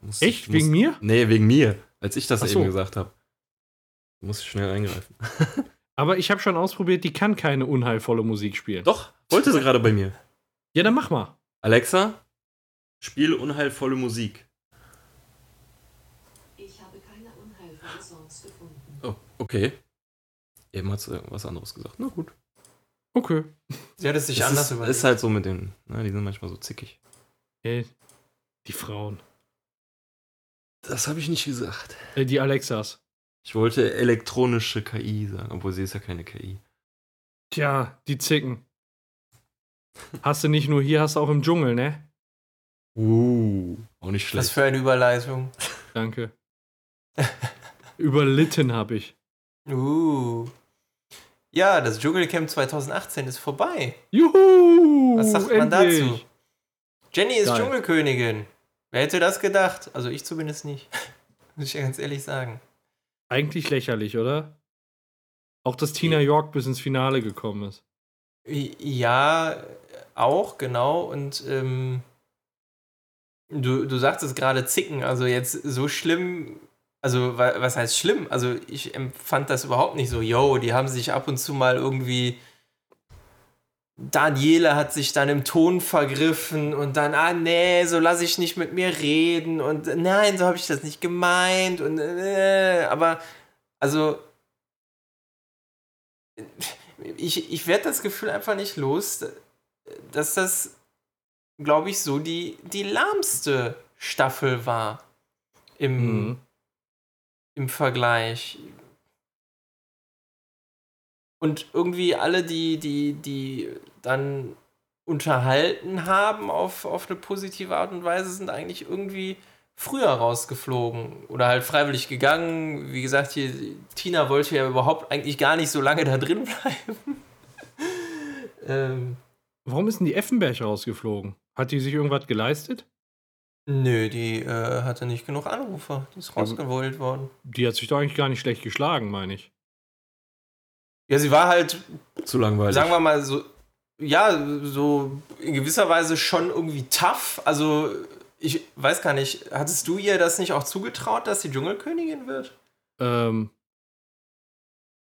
Speaker 1: Muss, Echt? Muss, wegen mir?
Speaker 3: Nee, wegen mir, als ich das so. eben gesagt habe. Muss ich schnell eingreifen.
Speaker 1: Aber ich habe schon ausprobiert, die kann keine unheilvolle Musik spielen.
Speaker 3: Doch, wollte sie gerade bei mir.
Speaker 1: Ja, dann mach mal.
Speaker 3: Alexa, spiel unheilvolle Musik.
Speaker 4: Ich habe keine unheilvollen Songs gefunden.
Speaker 3: Oh, okay. Eben hat sie was anderes gesagt. Na gut.
Speaker 1: Okay.
Speaker 2: Sie hat es sich
Speaker 3: das
Speaker 2: anders
Speaker 3: ist, überlegt. Ist halt so mit den, ne, die sind manchmal so zickig.
Speaker 1: Hey, die Frauen.
Speaker 3: Das habe ich nicht gesagt.
Speaker 1: Äh, die Alexas.
Speaker 3: Ich wollte elektronische KI sagen, obwohl sie ist ja keine KI.
Speaker 1: Tja, die Zicken. Hast du nicht nur hier, hast du auch im Dschungel, ne?
Speaker 3: Uh, auch nicht schlecht.
Speaker 2: Was für eine Überleitung.
Speaker 1: Danke. Überlitten habe ich.
Speaker 2: Uh. Ja, das Dschungelcamp 2018 ist vorbei.
Speaker 1: Juhu!
Speaker 2: Was sagt man dazu? Jenny ist Geil. Dschungelkönigin. Wer hätte das gedacht? Also ich zumindest nicht. Muss ich ja ganz ehrlich sagen.
Speaker 1: Eigentlich lächerlich, oder? Auch, dass Tina York bis ins Finale gekommen ist.
Speaker 2: Ja, auch, genau. Und ähm, du, du sagtest gerade zicken. Also jetzt so schlimm. Also, was heißt schlimm? Also, ich empfand das überhaupt nicht so. Yo, die haben sich ab und zu mal irgendwie Daniele hat sich dann im Ton vergriffen und dann, ah nee, so lasse ich nicht mit mir reden und nein, so habe ich das nicht gemeint und äh, aber also ich, ich werde das Gefühl einfach nicht los, dass das, glaube ich, so die, die lahmste Staffel war im, mhm. Im Vergleich. Und irgendwie alle, die, die, die dann unterhalten haben auf, auf eine positive Art und Weise, sind eigentlich irgendwie früher rausgeflogen oder halt freiwillig gegangen. Wie gesagt, hier, Tina wollte ja überhaupt eigentlich gar nicht so lange da drin bleiben.
Speaker 1: ähm, Warum ist denn die Effenberg rausgeflogen? Hat die sich irgendwas geleistet?
Speaker 2: Nö, die äh, hatte nicht genug Anrufer. Die ist rausgewollt worden.
Speaker 1: Die hat sich doch eigentlich gar nicht schlecht geschlagen, meine ich.
Speaker 2: Ja, sie war halt.
Speaker 3: Zu langweilig.
Speaker 2: Sagen wir mal so. Ja, so in gewisser Weise schon irgendwie tough. Also, ich weiß gar nicht, hattest du ihr das nicht auch zugetraut, dass sie Dschungelkönigin wird?
Speaker 1: Ähm.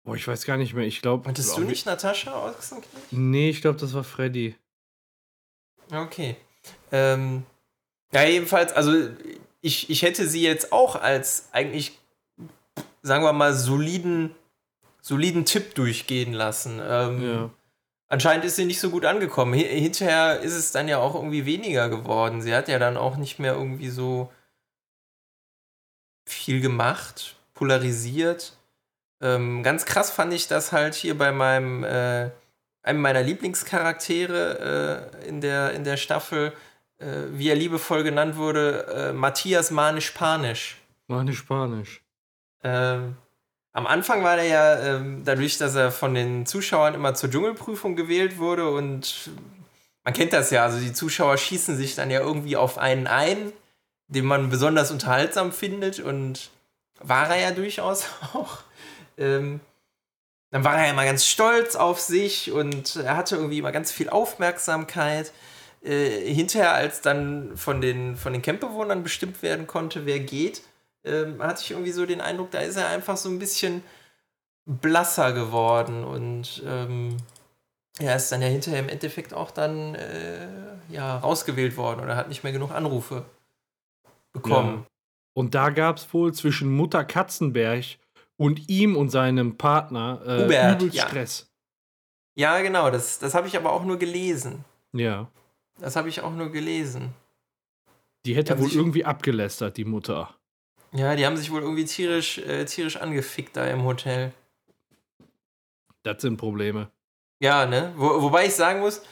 Speaker 1: Boah, ich weiß gar nicht mehr. Ich glaube.
Speaker 2: Hattest du nicht Natascha ausgekriegt?
Speaker 1: Nee, ich glaube, das war Freddy.
Speaker 2: Okay. Ähm. Ja, jedenfalls, also ich, ich hätte sie jetzt auch als eigentlich, sagen wir mal, soliden soliden Tipp durchgehen lassen. Ähm, ja. Anscheinend ist sie nicht so gut angekommen. Hinterher ist es dann ja auch irgendwie weniger geworden. Sie hat ja dann auch nicht mehr irgendwie so viel gemacht, polarisiert. Ähm, ganz krass fand ich das halt hier bei meinem, äh, einem meiner Lieblingscharaktere äh, in, der, in der Staffel, wie er liebevoll genannt wurde, äh, Matthias Manisch-Panisch.
Speaker 1: Manisch-Panisch.
Speaker 2: Ähm, am Anfang war er ja ähm, dadurch, dass er von den Zuschauern immer zur Dschungelprüfung gewählt wurde und man kennt das ja, also die Zuschauer schießen sich dann ja irgendwie auf einen ein, den man besonders unterhaltsam findet und war er ja durchaus auch. Ähm, dann war er ja immer ganz stolz auf sich und er hatte irgendwie immer ganz viel Aufmerksamkeit. Äh, hinterher, als dann von den, von den Campbewohnern bestimmt werden konnte, wer geht, ähm, hatte ich irgendwie so den Eindruck, da ist er einfach so ein bisschen blasser geworden und ähm, er ist dann ja hinterher im Endeffekt auch dann äh, ja, rausgewählt worden oder hat nicht mehr genug Anrufe bekommen. Ja.
Speaker 1: Und da gab es wohl zwischen Mutter Katzenberg und ihm und seinem Partner äh, Hubert, übel Stress.
Speaker 2: Ja. ja, genau, das, das habe ich aber auch nur gelesen.
Speaker 1: Ja.
Speaker 2: Das habe ich auch nur gelesen.
Speaker 1: Die hätte wohl irgendwie abgelästert, die Mutter.
Speaker 2: Ja, die haben sich wohl irgendwie tierisch, äh, tierisch angefickt da im Hotel.
Speaker 1: Das sind Probleme.
Speaker 2: Ja, ne? Wo, wobei ich sagen muss,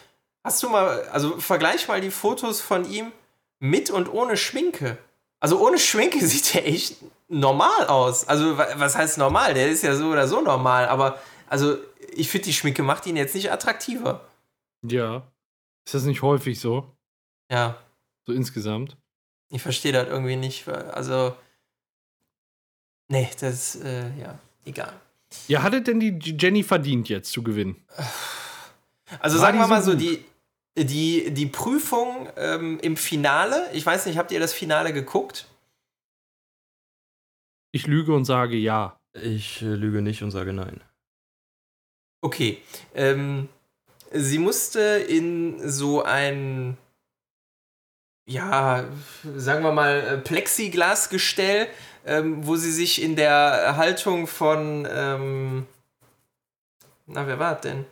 Speaker 2: hast du mal, also vergleich mal die Fotos von ihm mit und ohne Schminke. Also ohne Schminke sieht er echt normal aus. Also was heißt normal? Der ist ja so oder so normal, aber also ich finde, die Schminke macht ihn jetzt nicht attraktiver.
Speaker 1: Ja. Ist das nicht häufig so?
Speaker 2: Ja.
Speaker 1: So insgesamt?
Speaker 2: Ich verstehe das irgendwie nicht. Also Nee, das, äh, ja, egal.
Speaker 1: Ja, hatte denn die Jenny verdient jetzt zu gewinnen?
Speaker 2: Also War sagen wir mal so, die, die, die Prüfung ähm, im Finale, ich weiß nicht, habt ihr das Finale geguckt?
Speaker 1: Ich lüge und sage ja.
Speaker 3: Ich äh, lüge nicht und sage nein.
Speaker 2: Okay. Ähm, sie musste in so ein, ja, sagen wir mal, äh, Plexiglasgestell ähm, wo sie sich in der Haltung von, ähm, na, wer war das denn?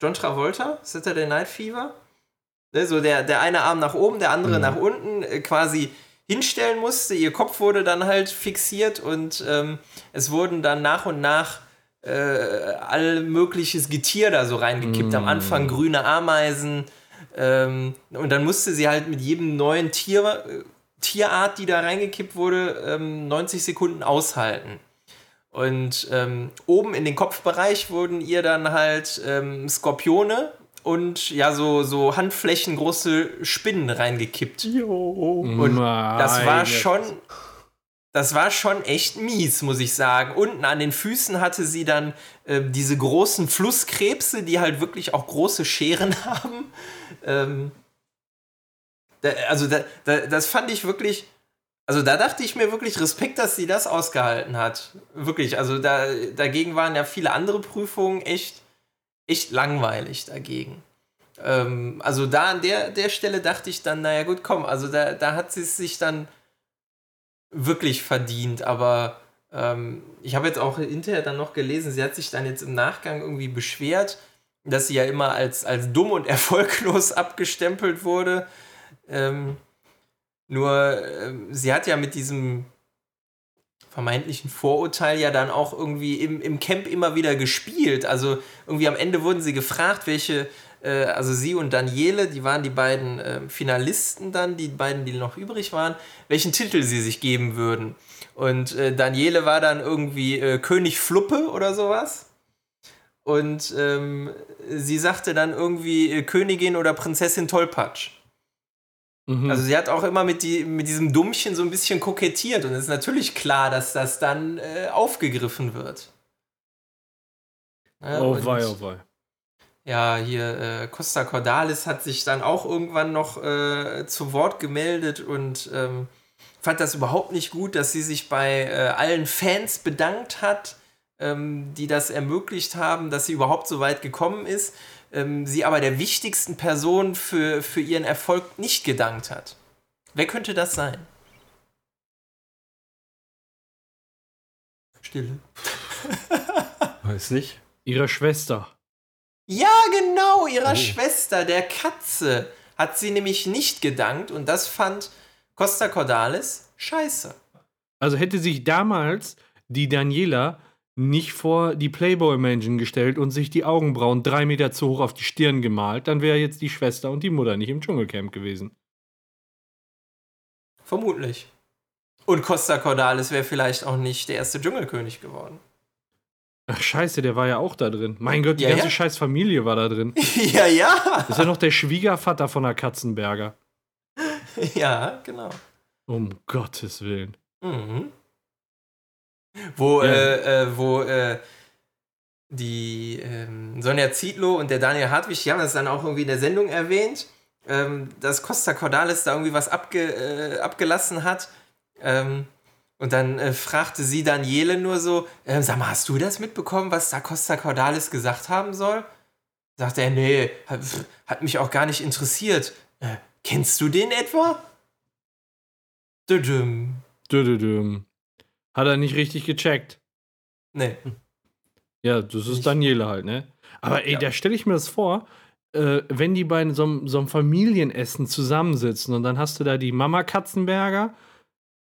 Speaker 2: John Travolta? Saturday Night Fever? Ne, so der, der eine Arm nach oben, der andere mhm. nach unten, äh, quasi hinstellen musste. Ihr Kopf wurde dann halt fixiert und ähm, es wurden dann nach und nach äh, all mögliches Getier da so reingekippt. Mhm. Am Anfang grüne Ameisen. Ähm, und dann musste sie halt mit jedem neuen Tier äh, Tierart, die da reingekippt wurde, ähm, 90 Sekunden aushalten. Und ähm, oben in den Kopfbereich wurden ihr dann halt ähm, Skorpione und ja, so, so handflächengroße Spinnen reingekippt. Und das war schon. Das war schon echt mies, muss ich sagen. Unten an den Füßen hatte sie dann äh, diese großen Flusskrebse, die halt wirklich auch große Scheren haben. Ähm, da, also da, da, das fand ich wirklich, also da dachte ich mir wirklich Respekt, dass sie das ausgehalten hat. Wirklich, also da, dagegen waren ja viele andere Prüfungen echt, echt langweilig dagegen. Ähm, also da an der, der Stelle dachte ich dann, naja gut, komm, also da, da hat sie es sich dann wirklich verdient, aber ähm, ich habe jetzt auch hinterher dann noch gelesen, sie hat sich dann jetzt im Nachgang irgendwie beschwert, dass sie ja immer als, als dumm und erfolglos abgestempelt wurde. Ähm, nur ähm, sie hat ja mit diesem vermeintlichen Vorurteil ja dann auch irgendwie im, im Camp immer wieder gespielt. Also irgendwie am Ende wurden sie gefragt, welche, äh, also sie und Daniele, die waren die beiden äh, Finalisten dann, die beiden, die noch übrig waren, welchen Titel sie sich geben würden. Und äh, Daniele war dann irgendwie äh, König Fluppe oder sowas. Und ähm, sie sagte dann irgendwie äh, Königin oder Prinzessin Tollpatsch. Mhm. Also sie hat auch immer mit, die, mit diesem Dummchen so ein bisschen kokettiert und es ist natürlich klar, dass das dann äh, aufgegriffen wird.
Speaker 1: Ja, oh wei, oh wei.
Speaker 2: Ja, hier äh, Costa Cordalis hat sich dann auch irgendwann noch äh, zu Wort gemeldet und ähm, fand das überhaupt nicht gut, dass sie sich bei äh, allen Fans bedankt hat, ähm, die das ermöglicht haben, dass sie überhaupt so weit gekommen ist ähm, sie aber der wichtigsten Person für, für ihren Erfolg nicht gedankt hat. Wer könnte das sein? Stille.
Speaker 3: Weiß nicht.
Speaker 1: Ihre Schwester.
Speaker 2: Ja, genau, ihrer oh. Schwester, der Katze, hat sie nämlich nicht gedankt und das fand Costa Cordalis scheiße.
Speaker 1: Also hätte sich damals die Daniela nicht vor die Playboy-Menschen gestellt und sich die Augenbrauen drei Meter zu hoch auf die Stirn gemalt, dann wäre jetzt die Schwester und die Mutter nicht im Dschungelcamp gewesen.
Speaker 2: Vermutlich. Und Costa Cordalis wäre vielleicht auch nicht der erste Dschungelkönig geworden.
Speaker 1: Ach scheiße, der war ja auch da drin. Mein Gott, die
Speaker 2: Ja,
Speaker 1: ganze
Speaker 2: ja.
Speaker 1: scheiß Familie war da drin.
Speaker 2: ja, ja.
Speaker 1: Das ist ja noch der Schwiegervater von der Katzenberger.
Speaker 2: Ja, genau.
Speaker 1: Um Gottes Willen.
Speaker 2: Mhm. Wo,
Speaker 1: Ja.
Speaker 2: äh, äh, wo äh, die ähm, Sonja Zietlow und der Daniel Hartwig, die haben das dann auch irgendwie in der Sendung erwähnt, ähm, dass Costa Cordalis da irgendwie was abge, äh, abgelassen hat. Ähm, und dann äh, fragte sie Daniele nur so, äh, sag mal, hast du das mitbekommen, was da Costa Cordalis gesagt haben soll? Sagt er, nee, hat, hat mich auch gar nicht interessiert. Äh, kennst du den etwa? Düdüm.
Speaker 1: Dödödüm. Hat er nicht richtig gecheckt.
Speaker 2: Nee.
Speaker 1: Ja, das ist. Daniele halt, ne? Aber ey,
Speaker 2: Ja.
Speaker 1: da stelle ich mir das vor, äh, wenn die bei so, so einem Familienessen zusammensitzen und dann hast du da die Mama Katzenberger.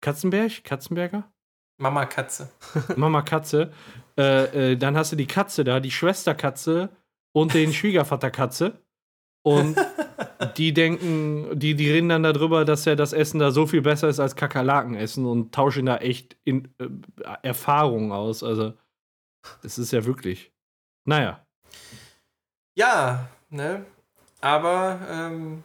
Speaker 1: Katzenberg? Katzenberger?
Speaker 2: Mama Katze.
Speaker 1: Mama Katze. Äh, äh, dann hast du die Katze da, die Schwesterkatze und den Schwiegervater Katze. Und die denken, die, die reden dann darüber, dass ja das Essen da so viel besser ist als Kakerlakenessen und tauschen da echt in, äh, Erfahrungen aus. Also, das ist ja wirklich. Naja.
Speaker 2: Ja, ne? Aber ähm,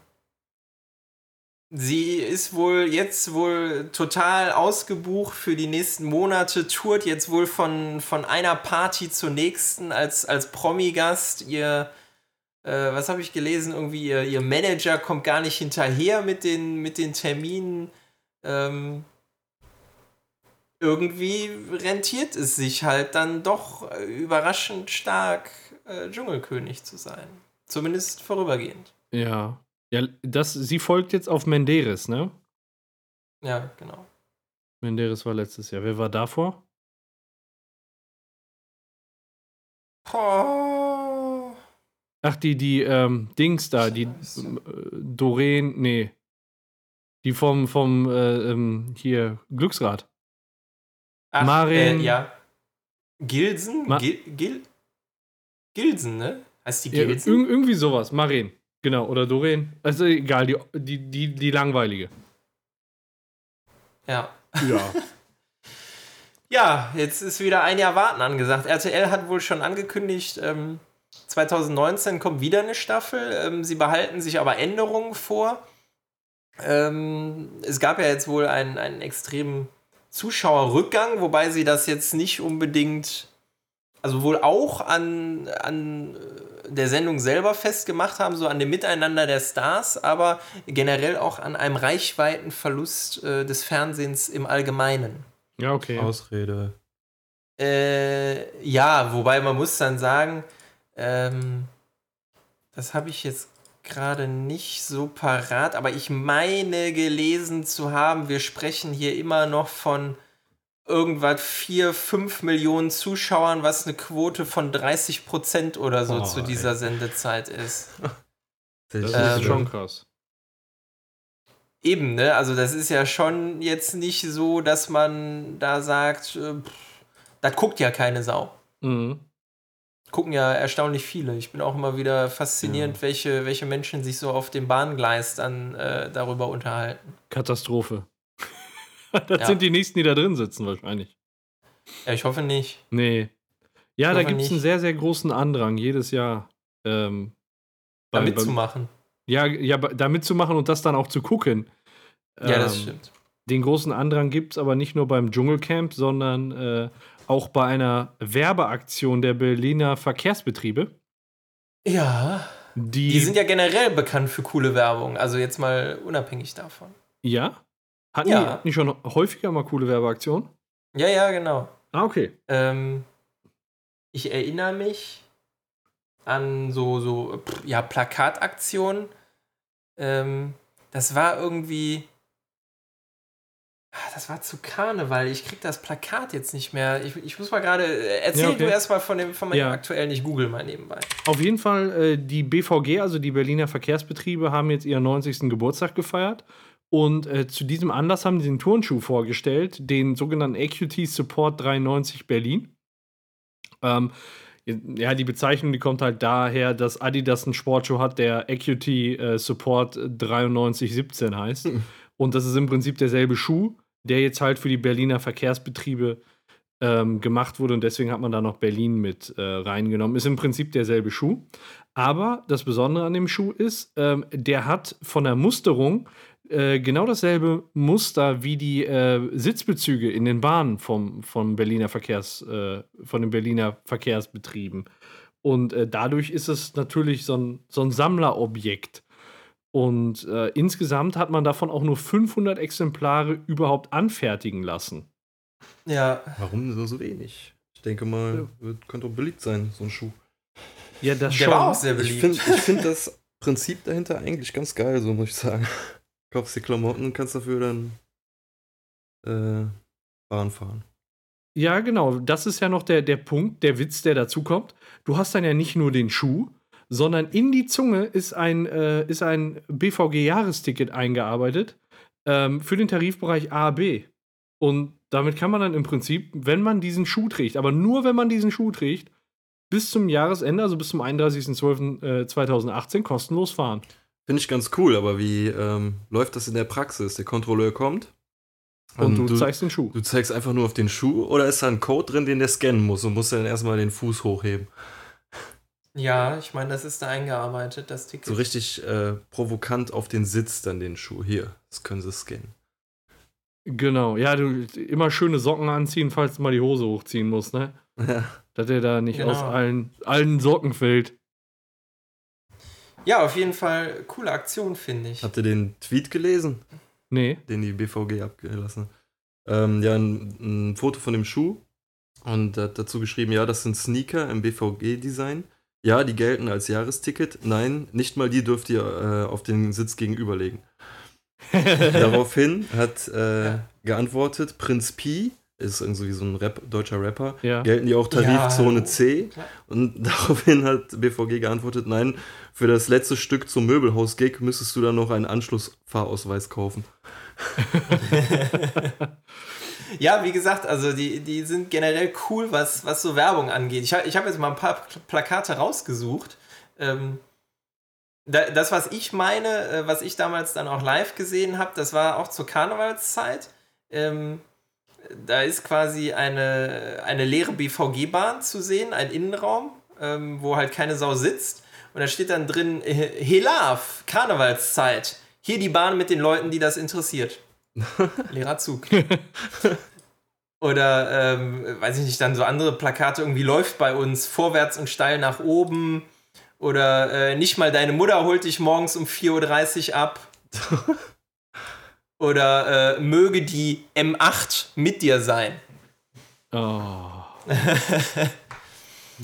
Speaker 2: sie ist wohl jetzt wohl total ausgebucht für die nächsten Monate, tourt jetzt wohl von, von einer Party zur nächsten als, als Promi-Gast. Ihr, äh, was habe ich gelesen, irgendwie ihr, ihr Manager kommt gar nicht hinterher mit den, mit den Terminen. Ähm, irgendwie rentiert es sich halt dann doch überraschend stark, äh, Dschungelkönig zu sein. Zumindest vorübergehend.
Speaker 1: Ja. Ja, das, sie folgt jetzt auf Menderes, ne?
Speaker 2: Ja, genau.
Speaker 1: Menderes war letztes Jahr. Wer war davor?
Speaker 2: Oh.
Speaker 1: Ach, die, die, ähm, Dings da, die äh, Doreen, nee. Die vom, vom, äh, ähm, hier, Glücksrad.
Speaker 2: Ach,
Speaker 1: Marin-
Speaker 2: Äh, ja. Gilsen?
Speaker 1: Ma-
Speaker 2: Gil, Gil, Gilsen, ne? Heißt die
Speaker 1: Ja,
Speaker 2: Gilsen?
Speaker 1: irg irgendwie sowas. Maren. Genau, oder Doreen. Also egal, die, die, die, die langweilige.
Speaker 2: Ja.
Speaker 1: Ja.
Speaker 2: Ja, jetzt ist wieder ein Jahr Warten angesagt. RTL hat wohl schon angekündigt, ähm, 2019 kommt wieder eine Staffel. Ähm, sie behalten sich aber Änderungen vor. Ähm, es gab ja jetzt wohl einen, einen extremen Zuschauerrückgang, wobei sie das jetzt nicht unbedingt, also wohl auch an, an der Sendung selber festgemacht haben, so an dem Miteinander der Stars, aber generell auch an einem Reichweitenverlust äh, des Fernsehens im Allgemeinen.
Speaker 1: Ja, okay.
Speaker 3: Ausrede.
Speaker 2: Äh, ja, wobei man muss dann sagen, ähm, das habe ich jetzt gerade nicht so parat, aber ich meine gelesen zu haben, wir sprechen hier immer noch von irgendwas 4, 5 Millionen Zuschauern, was eine Quote von 30 Prozent oder so
Speaker 3: Oh,
Speaker 2: zu dieser Sendezeit ist.
Speaker 1: Das
Speaker 2: Ähm,
Speaker 1: ist schon krass.
Speaker 2: Eben, ne? Also das ist ja schon jetzt nicht so, dass man da sagt, äh, das guckt ja keine Sau.
Speaker 1: Mhm.
Speaker 2: Gucken ja erstaunlich viele. Ich bin auch immer wieder faszinierend, welche, welche Menschen sich so auf dem Bahngleis dann äh, darüber unterhalten.
Speaker 1: Katastrophe. das
Speaker 2: Ja.
Speaker 1: sind die nächsten, die da drin sitzen, wahrscheinlich.
Speaker 2: Ja, ich hoffe nicht.
Speaker 1: Nee. Ja, da gibt es einen sehr, sehr großen Andrang jedes Jahr. Ähm,
Speaker 2: Da
Speaker 1: bei-
Speaker 2: mitzumachen.
Speaker 1: Ja, ja, ba- da mitzumachen und das dann auch zu gucken.
Speaker 2: Ja, das
Speaker 1: Ähm,
Speaker 2: stimmt.
Speaker 1: Den großen Andrang gibt es aber nicht nur beim Dschungelcamp, sondern äh, auch bei einer Werbeaktion der Berliner Verkehrsbetriebe.
Speaker 2: Ja.
Speaker 1: Die,
Speaker 2: Die sind ja generell bekannt für coole Werbung. Also jetzt mal unabhängig davon.
Speaker 1: Ja? Hatten
Speaker 2: Ja.
Speaker 1: die nicht schon häufiger mal coole Werbeaktionen?
Speaker 2: Ja, ja, genau.
Speaker 1: Ah, okay.
Speaker 2: Ähm, ich erinnere mich an so, so ja, Plakataktionen. Ähm, das war irgendwie. Ah, Das war zu Karneval. Ich krieg das Plakat jetzt nicht mehr. Ich, ich muss mal gerade. äh, Erzähl
Speaker 1: Ja, okay.
Speaker 2: du erstmal von dem von meinem
Speaker 1: Ja.
Speaker 2: aktuellen, ich google mal nebenbei.
Speaker 1: Auf jeden Fall, äh, die BVG, also die Berliner Verkehrsbetriebe, haben jetzt ihren 90. Geburtstag gefeiert. Und äh, zu diesem Anlass haben sie den Turnschuh vorgestellt, den sogenannten AQT Support 93 Berlin. Ähm, ja, die Bezeichnung, die kommt halt daher, dass Adidas einen Sportschuh hat, der AQT äh, Support 9317 heißt. Und das ist im Prinzip derselbe Schuh, der jetzt halt für die Berliner Verkehrsbetriebe ähm, gemacht wurde und deswegen hat man da noch Berlin mit äh, reingenommen. Ist im Prinzip derselbe Schuh. Aber das Besondere an dem Schuh ist, ähm, der hat von der Musterung äh, genau dasselbe Muster wie die äh, Sitzbezüge in den Bahnen vom, vom Berliner Verkehrs, äh, von den Berliner Verkehrsbetrieben. Und äh, dadurch ist es natürlich so ein, so ein Sammlerobjekt. Und äh, insgesamt hat man davon auch nur 500 Exemplare überhaupt anfertigen lassen.
Speaker 2: Ja.
Speaker 3: Warum so, so wenig? Ich denke mal, wird, könnte auch beliebt sein, so ein Schuh.
Speaker 1: Ja, das
Speaker 2: Der war auch sehr
Speaker 3: Ich
Speaker 2: beliebt.
Speaker 3: finde ich find das Prinzip dahinter eigentlich ganz geil, so muss ich sagen. Kaufst die Klamotten und kannst dafür dann äh, Bahn fahren.
Speaker 1: Ja, genau. Das ist ja noch der, der Punkt, der Witz, der dazu kommt. Du hast dann ja nicht nur den Schuh, sondern in die Zunge ist ein, äh, ist ein BVG-Jahresticket eingearbeitet ähm, für den Tarifbereich A, B. Und damit kann man dann im Prinzip, wenn man diesen Schuh trägt, aber nur wenn man diesen Schuh trägt, bis zum Jahresende, also bis zum 31.12.2018, kostenlos fahren.
Speaker 3: Finde ich ganz cool, aber wie ähm, läuft das in der Praxis? Der Kontrolleur kommt
Speaker 1: Und
Speaker 3: Ähm,
Speaker 1: du, zeigst den Schuh.
Speaker 3: Du zeigst einfach nur auf den Schuh oder ist da ein Code drin, den der scannen muss und muss dann erstmal den Fuß hochheben?
Speaker 2: Ja, ich meine, das ist da eingearbeitet, das Ticket.
Speaker 3: So richtig äh, provokant auf den Sitz dann den Schuh. Hier, das können sie scannen.
Speaker 1: Genau. Ja, du immer schöne Socken anziehen, falls du mal die Hose hochziehen musst, ne?
Speaker 3: Ja.
Speaker 1: Dass der da nicht
Speaker 2: Genau.
Speaker 1: aus allen, allen Socken fällt.
Speaker 2: Ja, auf jeden Fall coole Aktion, finde ich.
Speaker 3: Habt ihr den Tweet gelesen,
Speaker 1: Nee.
Speaker 3: den die BVG abgelassen hat? Ähm, ja, ein, ein Foto von dem Schuh und hat dazu geschrieben, ja, das sind Sneaker im BVG-Design. Ja, die gelten als Jahresticket. Nein, nicht mal die dürft ihr äh, auf den Sitz gegenüberlegen. Daraufhin hat äh,
Speaker 2: Ja.
Speaker 3: geantwortet, Prinz Pi, ist irgendwie so ein Rap, deutscher Rapper,
Speaker 1: Ja.
Speaker 3: gelten die auch Tarifzone
Speaker 2: Ja,
Speaker 3: C?
Speaker 2: klar.
Speaker 3: Und daraufhin hat BVG geantwortet, nein, für das letzte Stück zum Möbelhaus-Gig müsstest du dann noch einen Anschlussfahrausweis kaufen.
Speaker 2: Ja, wie gesagt, also die, die sind generell cool, was, was so Werbung angeht. Ich, ich habe jetzt mal ein paar Plakate rausgesucht. Ähm, da, das, was ich meine, äh, was ich damals dann auch live gesehen habe, das war auch zur Karnevalszeit. Ähm, da ist quasi eine, eine leere BVG-Bahn zu sehen, ein Innenraum. ähm, wo halt keine Sau sitzt. Und da steht dann drin, äh, Helaf, Karnevalszeit. Hier die Bahn mit den Leuten, die das interessiert. Leerer Zug. Oder, ähm, weiß ich nicht, dann so andere Plakate, irgendwie läuft bei uns vorwärts und steil nach oben. Oder äh, nicht mal deine Mutter holt dich morgens um 4.30 Uhr ab. Oder äh, möge die M8 mit dir sein.
Speaker 1: Oh.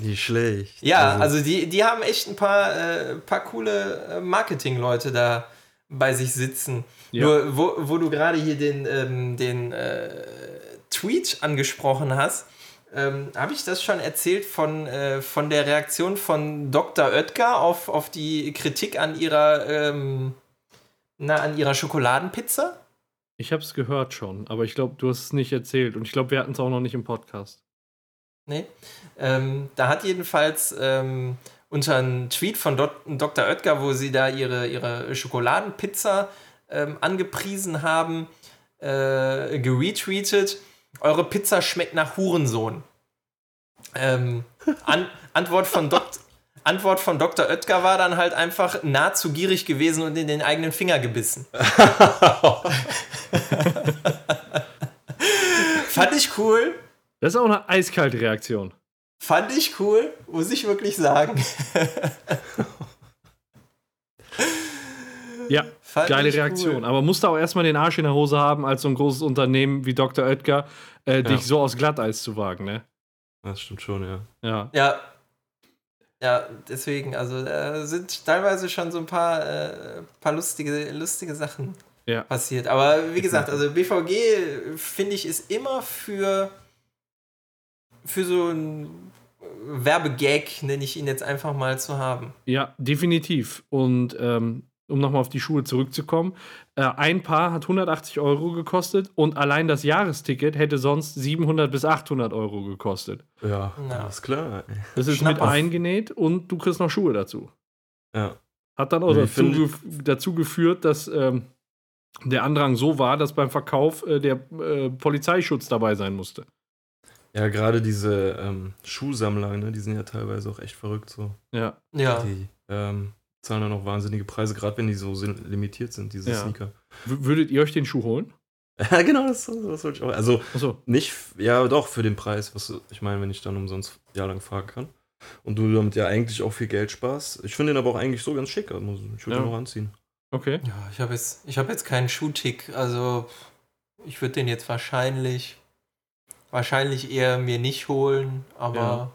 Speaker 3: Nicht schlecht.
Speaker 2: Ja, also, die, die haben echt ein paar, äh, paar coole äh, Marketing-Leute da bei sich sitzen.
Speaker 1: Ja.
Speaker 2: Nur, wo, wo du gerade hier den, ähm, den äh, Tweet angesprochen hast, ähm, habe ich das schon erzählt von, äh, von der Reaktion von Dr. Oetker auf, auf die Kritik an ihrer, ähm, na, an ihrer Schokoladenpizza?
Speaker 1: Ich habe es gehört schon, aber ich glaube, du hast es nicht erzählt. Und ich glaube, wir hatten es auch noch nicht im Podcast.
Speaker 2: Nee. Ähm, da hat jedenfalls ähm, unter einem Tweet von Dok Dr. Oetker, wo sie da ihre, ihre Schokoladenpizza ähm, angepriesen haben, äh, geretweetet, eure Pizza schmeckt nach Hurensohn. Ähm, an Antwort, von Antwort von Dr. Oetker war dann halt einfach nahezu gierig gewesen und in den eigenen Finger gebissen. Fand ich cool.
Speaker 1: Das ist auch eine eiskalte Reaktion.
Speaker 2: Fand ich cool, muss ich wirklich sagen.
Speaker 1: Ja,
Speaker 2: Fand
Speaker 1: geile Reaktion.
Speaker 2: cool.
Speaker 1: Aber musst du auch erstmal den Arsch in der Hose haben, als so ein großes Unternehmen wie Dr. Oetker, äh, dich so aus Glatteis zu wagen, ne?
Speaker 3: Das stimmt schon, ja.
Speaker 1: Ja.
Speaker 2: Ja. Ja, deswegen, also da sind teilweise schon so ein paar, äh, paar lustige, lustige Sachen
Speaker 1: Ja.
Speaker 2: passiert. Aber wie gesagt, also BVG finde ich ist immer für, für so ein Werbegag, nenne ich ihn jetzt einfach mal, zu haben.
Speaker 1: Ja, definitiv. Und ähm, um nochmal auf die Schuhe zurückzukommen, äh, ein Paar hat 180 Euro gekostet und allein das Jahresticket hätte sonst 700 bis 800 Euro gekostet.
Speaker 3: Ja,
Speaker 2: Ja.
Speaker 3: alles klar. ey.
Speaker 1: Das ist
Speaker 2: Schnapp
Speaker 1: mit
Speaker 2: auf.
Speaker 1: eingenäht und du kriegst noch Schuhe dazu.
Speaker 3: Ja.
Speaker 1: Hat dann auch
Speaker 3: ich
Speaker 1: dazu, gef dazu geführt, dass ähm, der Andrang so war, dass beim Verkauf äh, der äh, Polizeischutz dabei sein musste.
Speaker 3: Ja, gerade diese ähm, Schuhsammler, ne, die sind ja teilweise auch echt verrückt so.
Speaker 1: Ja.
Speaker 2: Ja.
Speaker 3: Die ähm, zahlen dann auch wahnsinnige Preise, gerade wenn die so sin- limitiert sind, diese
Speaker 1: Ja.
Speaker 3: Sneaker.
Speaker 1: W würdet ihr euch den Schuh holen?
Speaker 3: Ja, genau, das, das wollte ich auch. Also
Speaker 1: Achso.
Speaker 3: nicht, ja doch, für den Preis, was ich meine, wenn ich dann umsonst jahrelang fahren kann. Und du damit ja eigentlich auch viel Geld sparst. Ich finde den aber auch eigentlich so ganz schick. Also ich würde
Speaker 1: Ja.
Speaker 3: ihn auch anziehen.
Speaker 1: Okay.
Speaker 2: Ja, ich habe jetzt, ich hab jetzt keinen Schuhtick. Also ich würde den jetzt wahrscheinlich, wahrscheinlich eher mir nicht holen. Aber
Speaker 1: Ja.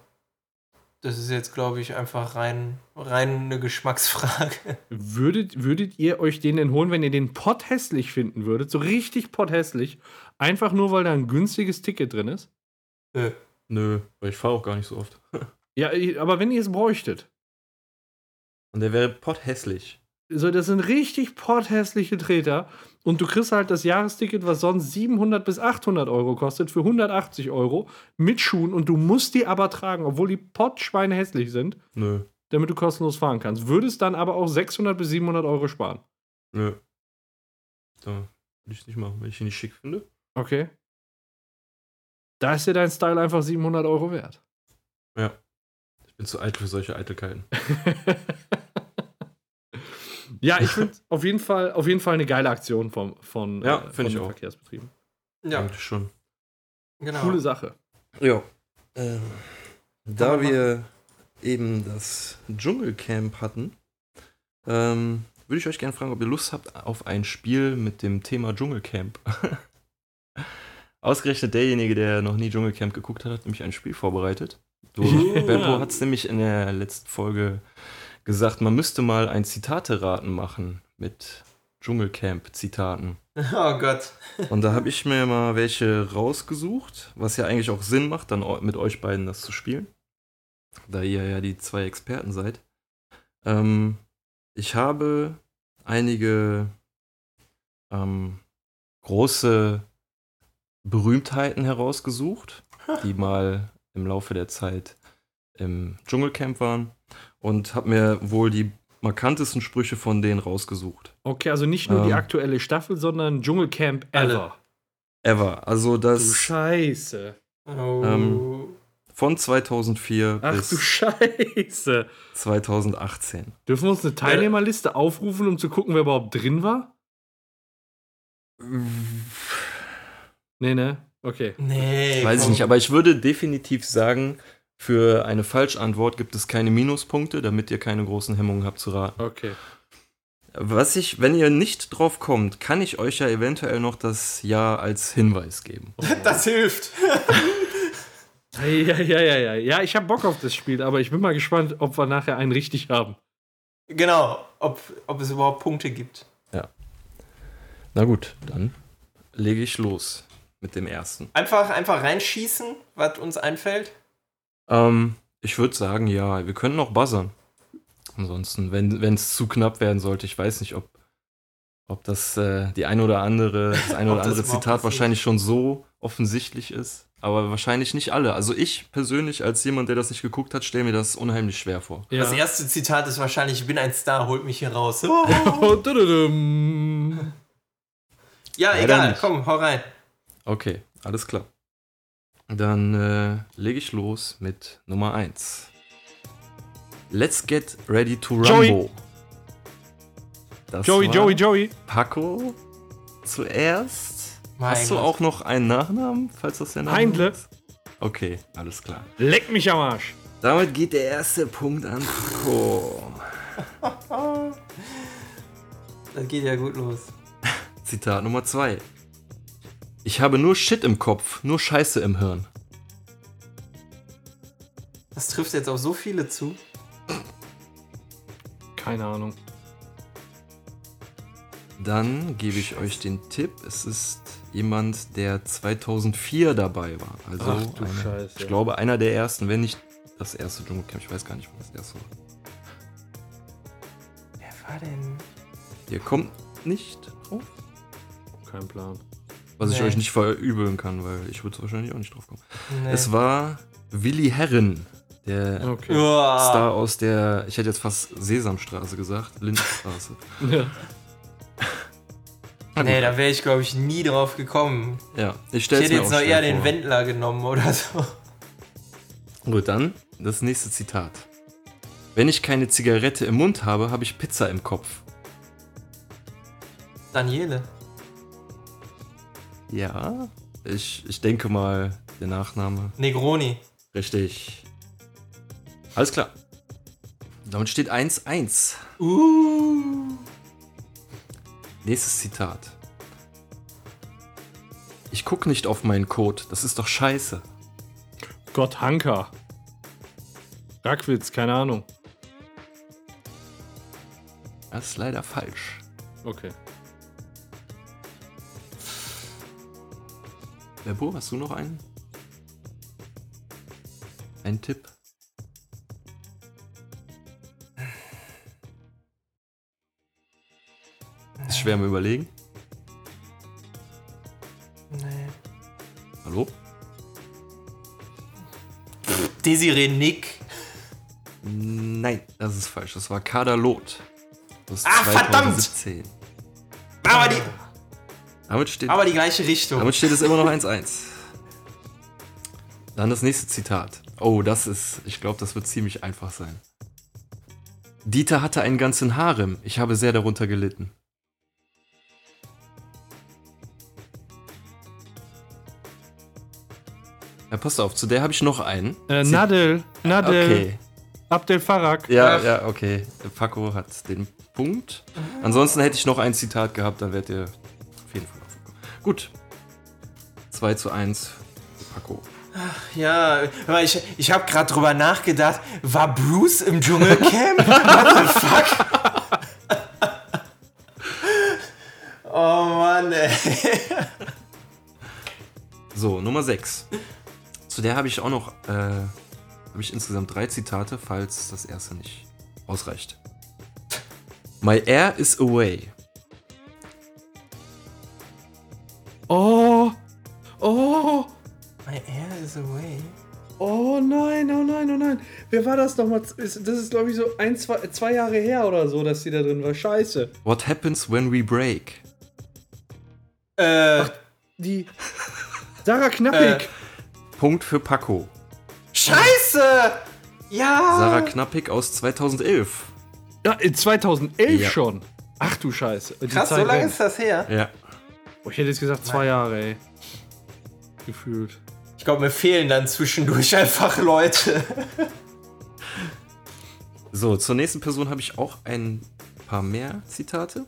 Speaker 2: das ist jetzt, glaube ich, einfach rein, rein eine Geschmacksfrage.
Speaker 1: Würdet, würdet ihr euch den denn holen, wenn ihr den Pott hässlich finden würdet? So richtig Pott hässlich. Einfach nur, weil da ein günstiges Ticket drin ist?
Speaker 2: Nö.
Speaker 3: Nö, weil ich fahre auch gar nicht so oft.
Speaker 1: Ja, aber wenn ihr es bräuchtet.
Speaker 3: Und der wäre potthässlich.
Speaker 1: So, das sind richtig potthässliche Treter. Und du kriegst halt das Jahresticket, was sonst 700 bis 800 Euro kostet, für 180 Euro mit Schuhen. Und du musst die aber tragen, obwohl die Pottschweine hässlich sind,
Speaker 3: Nö,
Speaker 1: damit du kostenlos fahren kannst. Würdest dann aber auch 600 bis 700 Euro sparen.
Speaker 3: nö. Da würde ich es nicht machen, wenn ich ihn nicht schick finde.
Speaker 1: Okay. Da ist dir dein Style einfach 700 Euro wert.
Speaker 3: Ja. Ich bin zu eitel für solche Eitelkeiten.
Speaker 1: ja, ich finde auf jeden Fall auf jeden Fall eine geile Aktion vom, von,
Speaker 3: Ja,
Speaker 1: äh, von
Speaker 3: ich
Speaker 1: den
Speaker 3: auch.
Speaker 1: Verkehrsbetrieben.
Speaker 2: Ja,
Speaker 3: Eigentlich schon.
Speaker 2: genau.
Speaker 1: Coole Sache.
Speaker 3: Ja. Ähm, da wir eben das Dschungelcamp hatten, ähm, würde ich euch gerne fragen, ob ihr Lust habt auf ein Spiel mit dem Thema Dschungelcamp. Ausgerechnet derjenige, der noch nie Dschungelcamp geguckt hat, hat nämlich ein Spiel vorbereitet. Du,
Speaker 1: Ja.
Speaker 3: Beppo hat es nämlich in der letzten Folge gesagt, man müsste mal ein Zitate-Raten machen mit Dschungelcamp-Zitaten.
Speaker 2: Oh Gott.
Speaker 3: Und da habe ich mir mal welche rausgesucht, was ja eigentlich auch Sinn macht, dann mit euch beiden das zu spielen. Da ihr ja die zwei Experten seid. Ähm, ich habe einige ähm, große Berühmtheiten herausgesucht, die mal im Laufe der Zeit im Dschungelcamp waren und habe mir wohl die markantesten Sprüche von denen rausgesucht.
Speaker 1: Okay, also nicht nur die
Speaker 3: Ähm.
Speaker 1: aktuelle Staffel, sondern Dschungelcamp ever.
Speaker 3: Ever. Also
Speaker 1: Du
Speaker 3: das
Speaker 1: Scheiße.
Speaker 2: Oh.
Speaker 3: Ähm, von 2004
Speaker 1: Ach du
Speaker 3: bis
Speaker 1: Scheiße.
Speaker 3: 2018.
Speaker 1: Dürfen wir uns eine Teilnehmerliste aufrufen, um zu gucken, wer überhaupt drin war? Nee, ne? Okay.
Speaker 2: Nee.
Speaker 3: Weiß ich nicht, aber ich würde definitiv sagen, für eine Falschantwort gibt es keine Minuspunkte, damit ihr keine großen Hemmungen habt zu raten.
Speaker 1: Okay.
Speaker 3: Was ich, wenn ihr nicht drauf kommt, kann ich euch ja eventuell noch das Ja als Hinweis geben.
Speaker 2: Das hilft.
Speaker 1: Ja, ja, ja, ja. Ja, ich habe Bock auf das Spiel, aber ich bin mal gespannt, ob wir nachher einen richtig haben.
Speaker 2: Genau, ob, ob es überhaupt Punkte gibt.
Speaker 3: Na gut, dann lege ich los mit dem ersten.
Speaker 2: Einfach, einfach reinschießen, was uns einfällt.
Speaker 3: Ähm, ich würde sagen, ja, wir können noch buzzern. Ansonsten, wenn es zu knapp werden sollte, ich weiß nicht, ob, ob das äh, die eine oder andere, das eine
Speaker 2: Ob
Speaker 3: oder andere Zitat wahrscheinlich schon so offensichtlich ist. Aber wahrscheinlich nicht alle. Also ich persönlich, als jemand, der das nicht geguckt hat, stelle mir das unheimlich schwer vor.
Speaker 1: Ja.
Speaker 2: Das erste Zitat ist wahrscheinlich, ich bin ein Star, holt mich hier raus.
Speaker 1: Oh.
Speaker 2: Ja,
Speaker 3: Leider
Speaker 2: egal,
Speaker 3: nicht.
Speaker 2: komm, hau rein.
Speaker 3: Okay, alles klar. Dann äh, lege ich los mit Nummer 1. Let's get ready to rumble.
Speaker 1: Joey.
Speaker 3: Das
Speaker 1: Joey,
Speaker 3: war
Speaker 1: Joey, Joey.
Speaker 3: Paco zuerst.
Speaker 2: Mein
Speaker 3: Hast du
Speaker 2: Gott.
Speaker 3: auch noch einen Nachnamen, falls das der Name
Speaker 1: Heindle.
Speaker 3: ist? Okay, alles klar.
Speaker 1: Leck mich am Arsch.
Speaker 3: Damit geht der erste Punkt an Paco.
Speaker 2: Das geht ja gut los.
Speaker 3: Zitat Nummer 2. Ich habe nur Shit im Kopf, nur Scheiße im Hirn.
Speaker 2: Das trifft jetzt auf so viele zu.
Speaker 1: Keine Ahnung.
Speaker 3: Dann gebe ich euch den Tipp. Es ist jemand, der 2004 dabei war. Also
Speaker 1: Ach du
Speaker 3: einer-
Speaker 1: Scheiße.
Speaker 3: ich glaube einer der ersten, wenn nicht das erste Dschungelcamp. Ich weiß gar nicht, wann das erste war.
Speaker 2: Wer war denn?
Speaker 3: Ihr kommt nicht drauf?
Speaker 1: Kein Plan.
Speaker 3: Was ich
Speaker 2: Nee.
Speaker 3: euch nicht verübeln kann, weil ich würde wahrscheinlich auch nicht drauf kommen.
Speaker 2: Nee.
Speaker 3: Es war Willi Herren, der
Speaker 1: Okay.
Speaker 3: Star aus der, ich hätte jetzt fast Sesamstraße gesagt, Lindenstraße.
Speaker 1: Ja.
Speaker 2: Nee, da wäre ich, glaube ich, nie drauf gekommen.
Speaker 3: ja, ich
Speaker 2: Ich
Speaker 3: stelle
Speaker 2: hätte jetzt noch eher den Wendler genommen oder so.
Speaker 3: Gut, dann das nächste Zitat. Wenn ich keine Zigarette im Mund habe, habe ich Pizza im Kopf.
Speaker 2: Daniele.
Speaker 3: Ja, ich, ich denke mal, der Nachname.
Speaker 2: Negroni.
Speaker 3: Richtig. Alles klar. Damit steht 1-1.
Speaker 2: Uh.
Speaker 3: Nächstes Zitat. Ich guck nicht auf meinen Code, das ist doch scheiße.
Speaker 1: Gott, Hanker. Rackwitz, keine Ahnung.
Speaker 3: Das ist leider falsch.
Speaker 1: Okay.
Speaker 3: Lebo, hast du noch einen? Ein Tipp? Ist schwer am Überlegen.
Speaker 2: Nee.
Speaker 3: Hallo?
Speaker 2: Desiree Nick.
Speaker 3: Nein, das ist falsch. Das war Kader Lot. Das ist
Speaker 2: Ah, verdammt!
Speaker 3: 2017.
Speaker 2: Aber die,
Speaker 3: Damit steht,
Speaker 2: aber die gleiche Richtung.
Speaker 3: damit steht es immer noch 1-1. Dann das nächste Zitat. Oh, das ist, ich glaube, das wird ziemlich einfach sein. Dieter hatte einen ganzen Harem. Ich habe sehr darunter gelitten. Ja, passt auf, zu der habe ich noch einen.
Speaker 1: Äh, Nadel, Nadel,
Speaker 3: Okay.
Speaker 1: Abdel Farag.
Speaker 3: Ja,
Speaker 2: Ach.
Speaker 3: ja, okay. Paco hat den Punkt. Ansonsten hätte ich noch ein Zitat gehabt, dann wärt ihr Gut. 2 zu 1 für Paco.
Speaker 2: Ja, aber ich, ich habe gerade drüber nachgedacht, war Bruce im Dschungelcamp? What the fuck? oh Mann, ey.
Speaker 3: So, Nummer 6. Zu der habe ich auch noch, äh, habe ich insgesamt drei Zitate, falls das erste nicht ausreicht. My air is away.
Speaker 1: Oh, oh,
Speaker 2: My air is away.
Speaker 1: oh nein, oh nein, oh nein. Wer war das nochmal? Das ist, glaube ich, so ein, zwei, zwei Jahre her oder so, dass die da drin war. Scheiße.
Speaker 3: What happens when we break?
Speaker 2: Äh,
Speaker 1: Die Sarah Knappig.
Speaker 3: Punkt für Paco.
Speaker 2: Scheiße! Ja!
Speaker 3: Sarah Knappig aus 2011.
Speaker 1: Ja, in 2011
Speaker 3: Ja.
Speaker 1: schon. Ach du Scheiße. Die
Speaker 2: Krass, so
Speaker 1: Zeit
Speaker 2: lange
Speaker 1: rennt.
Speaker 2: ist das her.
Speaker 3: Ja.
Speaker 1: Oh, ich hätte jetzt gesagt zwei Jahre, ey. Gefühlt.
Speaker 2: Ich glaube, mir fehlen dann zwischendurch einfach Leute.
Speaker 3: So, zur nächsten Person habe ich auch ein paar mehr Zitate.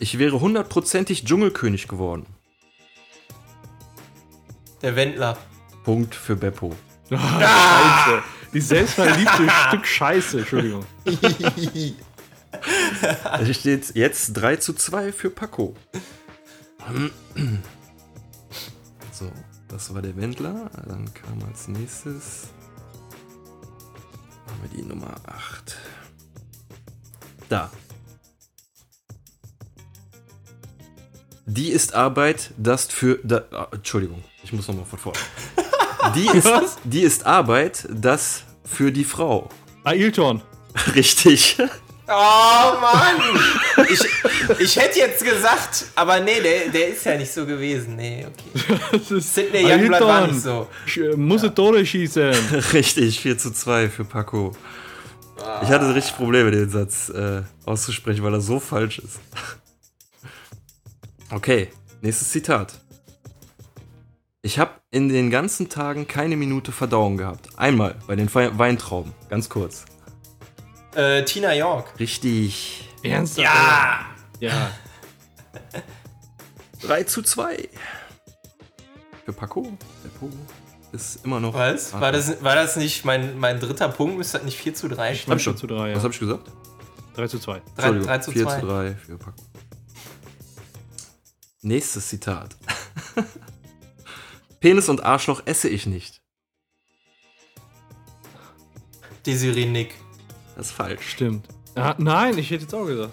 Speaker 3: Ich wäre hundertprozentig Dschungelkönig geworden.
Speaker 2: Der Wendler.
Speaker 3: Punkt für Beppo.
Speaker 1: Scheiße. Die selbstverliebte Stück Scheiße, Entschuldigung.
Speaker 3: Es steht jetzt 3 zu 2 für Paco. So, das war der Wendler. Dann kam als nächstes. Haben wir die Nummer 8. Da. Die ist Arbeit, das für. Da, ah, Entschuldigung, ich muss nochmal von vorne. Die ist, die ist Arbeit, das für die Frau.
Speaker 1: Ailton.
Speaker 3: Richtig.
Speaker 2: Oh Mann! Ich, ich hätte jetzt gesagt, aber nee, der, der ist ja nicht so gewesen. Nee, okay. Sidney Youngblood war nicht so.
Speaker 1: Sch- Muss Tore schießen.
Speaker 3: Richtig, 4 zu 2 für Paco. Ich hatte richtig Probleme, den Satz äh, auszusprechen, weil er so falsch ist. Okay, nächstes Zitat. Ich habe in den ganzen Tagen keine Minute Verdauung gehabt. Einmal bei den Weintrauben, ganz kurz.
Speaker 2: Äh, Tina York.
Speaker 3: Richtig.
Speaker 1: Ernsthaft?
Speaker 2: Ja!
Speaker 1: Ja.
Speaker 3: 3 zu 2. Für Paco. Der Paco ist immer noch.
Speaker 2: Was? War das, war das nicht mein, mein dritter Punkt? Müsste das nicht 4 zu 3 stehen?
Speaker 3: Hab ich
Speaker 1: 3
Speaker 3: schon.
Speaker 1: zu 3, ja.
Speaker 3: Was habe ich gesagt?
Speaker 1: 3 zu 2.
Speaker 2: 3,
Speaker 3: Entschuldigung,
Speaker 2: 3 zu
Speaker 3: 4
Speaker 2: 2.
Speaker 3: zu 3 für Paco. Nächstes Zitat. Penis und Arschloch esse ich nicht.
Speaker 2: Desiree Nick.
Speaker 3: Das ist falsch.
Speaker 1: Stimmt. Ah, nein, ich hätte jetzt auch gesagt.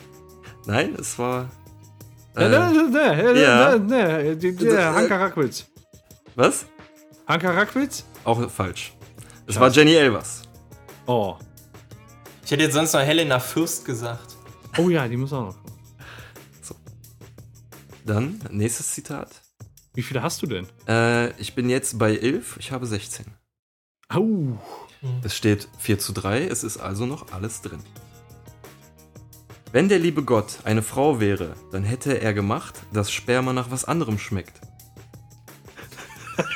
Speaker 3: Nein, es war.
Speaker 1: Äh,
Speaker 3: Äh,
Speaker 1: ne, ne,
Speaker 3: ja.
Speaker 1: ne, ne, Hanka Rackwitz.
Speaker 3: was?
Speaker 1: Hanka Rackwitz?
Speaker 3: Auch falsch. Es war Jenny Elvers.
Speaker 1: Oh.
Speaker 2: Ich hätte jetzt sonst noch Helena Fürst gesagt.
Speaker 1: Oh ja, die muss auch noch. kommen.
Speaker 3: Dann, nächstes Zitat.
Speaker 1: Wie viele hast du denn?
Speaker 3: Äh, ich bin jetzt bei 11, ich habe 16.
Speaker 1: Au.
Speaker 3: Es steht 4 zu 3, es ist also noch alles drin. Wenn der liebe Gott eine Frau wäre, dann hätte er gemacht, dass Sperma nach was anderem schmeckt.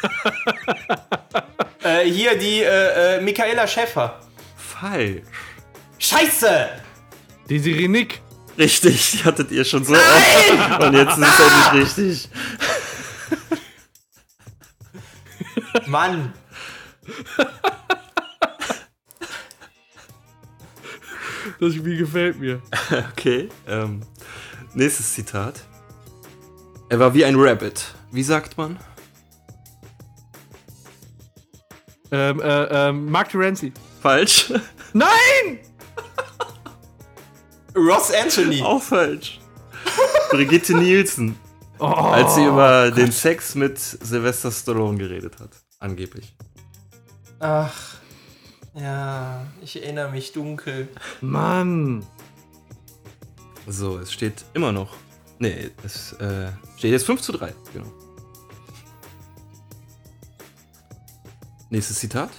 Speaker 2: Äh, hier die äh, äh, Michaela Schäffer.
Speaker 3: Falsch.
Speaker 2: Scheiße!
Speaker 1: Desiree Nick.
Speaker 3: Richtig, die hattet ihr schon so oft. Und jetzt ist es endlich richtig.
Speaker 2: Mann!
Speaker 1: Das Spiel gefällt mir.
Speaker 3: Okay. Ähm, nächstes Zitat. Er war wie ein Rabbit. Wie sagt man?
Speaker 1: Ähm, äh, ähm, Mark Terenzi.
Speaker 3: Falsch.
Speaker 1: Nein!
Speaker 2: Ross Anthony.
Speaker 3: Auch falsch. Brigitte Nielsen.
Speaker 1: Oh,
Speaker 3: Als sie über den Sex mit Sylvester Stallone geredet hat. Angeblich.
Speaker 2: Ach. Ja, ich erinnere mich dunkel.
Speaker 1: Mann.
Speaker 3: So, es steht immer noch. Nee, es äh, steht jetzt 5 zu 3. Genau. Nächstes Zitat.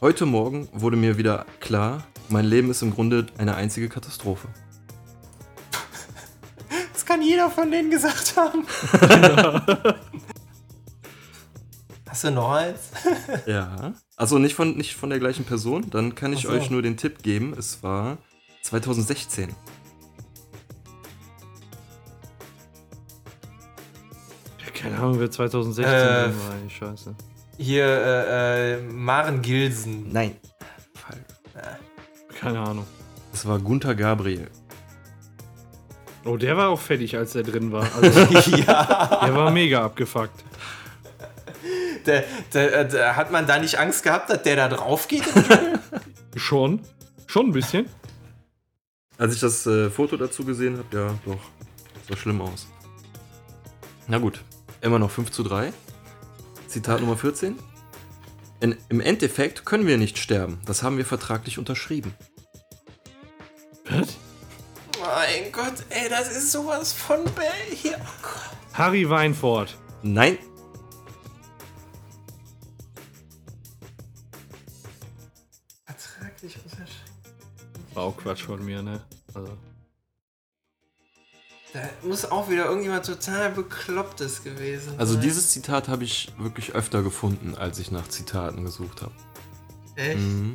Speaker 3: Heute Morgen wurde mir wieder klar, mein Leben ist im Grunde eine einzige Katastrophe.
Speaker 2: Das kann jeder von denen gesagt haben. Hast du noch eins?
Speaker 3: Ja. Also nicht von, nicht von der gleichen Person. Dann kann ich
Speaker 2: so.
Speaker 3: euch nur den Tipp geben. Es war 2016.
Speaker 1: Keine Ahnung, wer 2016
Speaker 2: Äh,
Speaker 1: drin war. Scheiße.
Speaker 2: Hier, äh, äh, Maren Gilsen.
Speaker 3: Nein. Falsch.
Speaker 1: Keine Ahnung.
Speaker 3: Es war Gunther Gabriel.
Speaker 1: Oh, der war auch fertig, als der drin war. Also,
Speaker 2: ja.
Speaker 1: der war mega abgefuckt.
Speaker 2: Der, der, der, hat man da nicht Angst gehabt, dass der da drauf geht?
Speaker 1: Schon. Schon ein bisschen.
Speaker 3: Als ich das äh, Foto dazu gesehen habe, ja, doch. Das sah schlimm aus. Na gut. Immer noch 5 zu 3. Zitat Nummer 14. In, Im Endeffekt können wir nicht sterben. Das haben wir vertraglich unterschrieben.
Speaker 1: Was?
Speaker 2: mein Gott, ey, das ist sowas von Bell hier. Oh.
Speaker 1: Harry Weinfurt.
Speaker 3: Nein.
Speaker 1: War auch Quatsch von mir, ne? Also.
Speaker 2: Da muss auch wieder irgendjemand total Beklopptes gewesen
Speaker 3: Also
Speaker 2: sein.
Speaker 3: dieses Zitat habe ich wirklich öfter gefunden, als ich nach Zitaten gesucht habe.
Speaker 2: Echt?
Speaker 3: Mhm.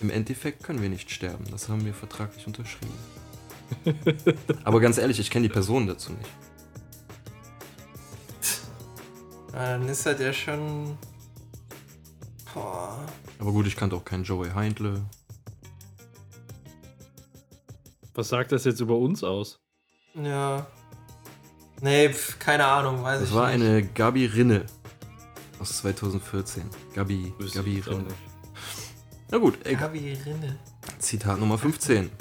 Speaker 3: Im Endeffekt können wir nicht sterben, das haben wir vertraglich unterschrieben. Aber ganz ehrlich, ich kenne die Person dazu nicht.
Speaker 2: Dann ist das ja schon.
Speaker 3: Aber gut, ich kannte auch keinen Joey Heindle.
Speaker 1: Was sagt das jetzt über uns aus?
Speaker 2: Ja. Nee, pf, keine Ahnung, weiß
Speaker 3: Das
Speaker 2: ich
Speaker 3: war
Speaker 2: nicht.
Speaker 3: eine Gabi Rinne aus 2014. Gabi,
Speaker 1: Wüsste
Speaker 3: Gabi Rinne. Na gut, egal.
Speaker 2: Gabi Rinne.
Speaker 3: Zitat Nummer 15.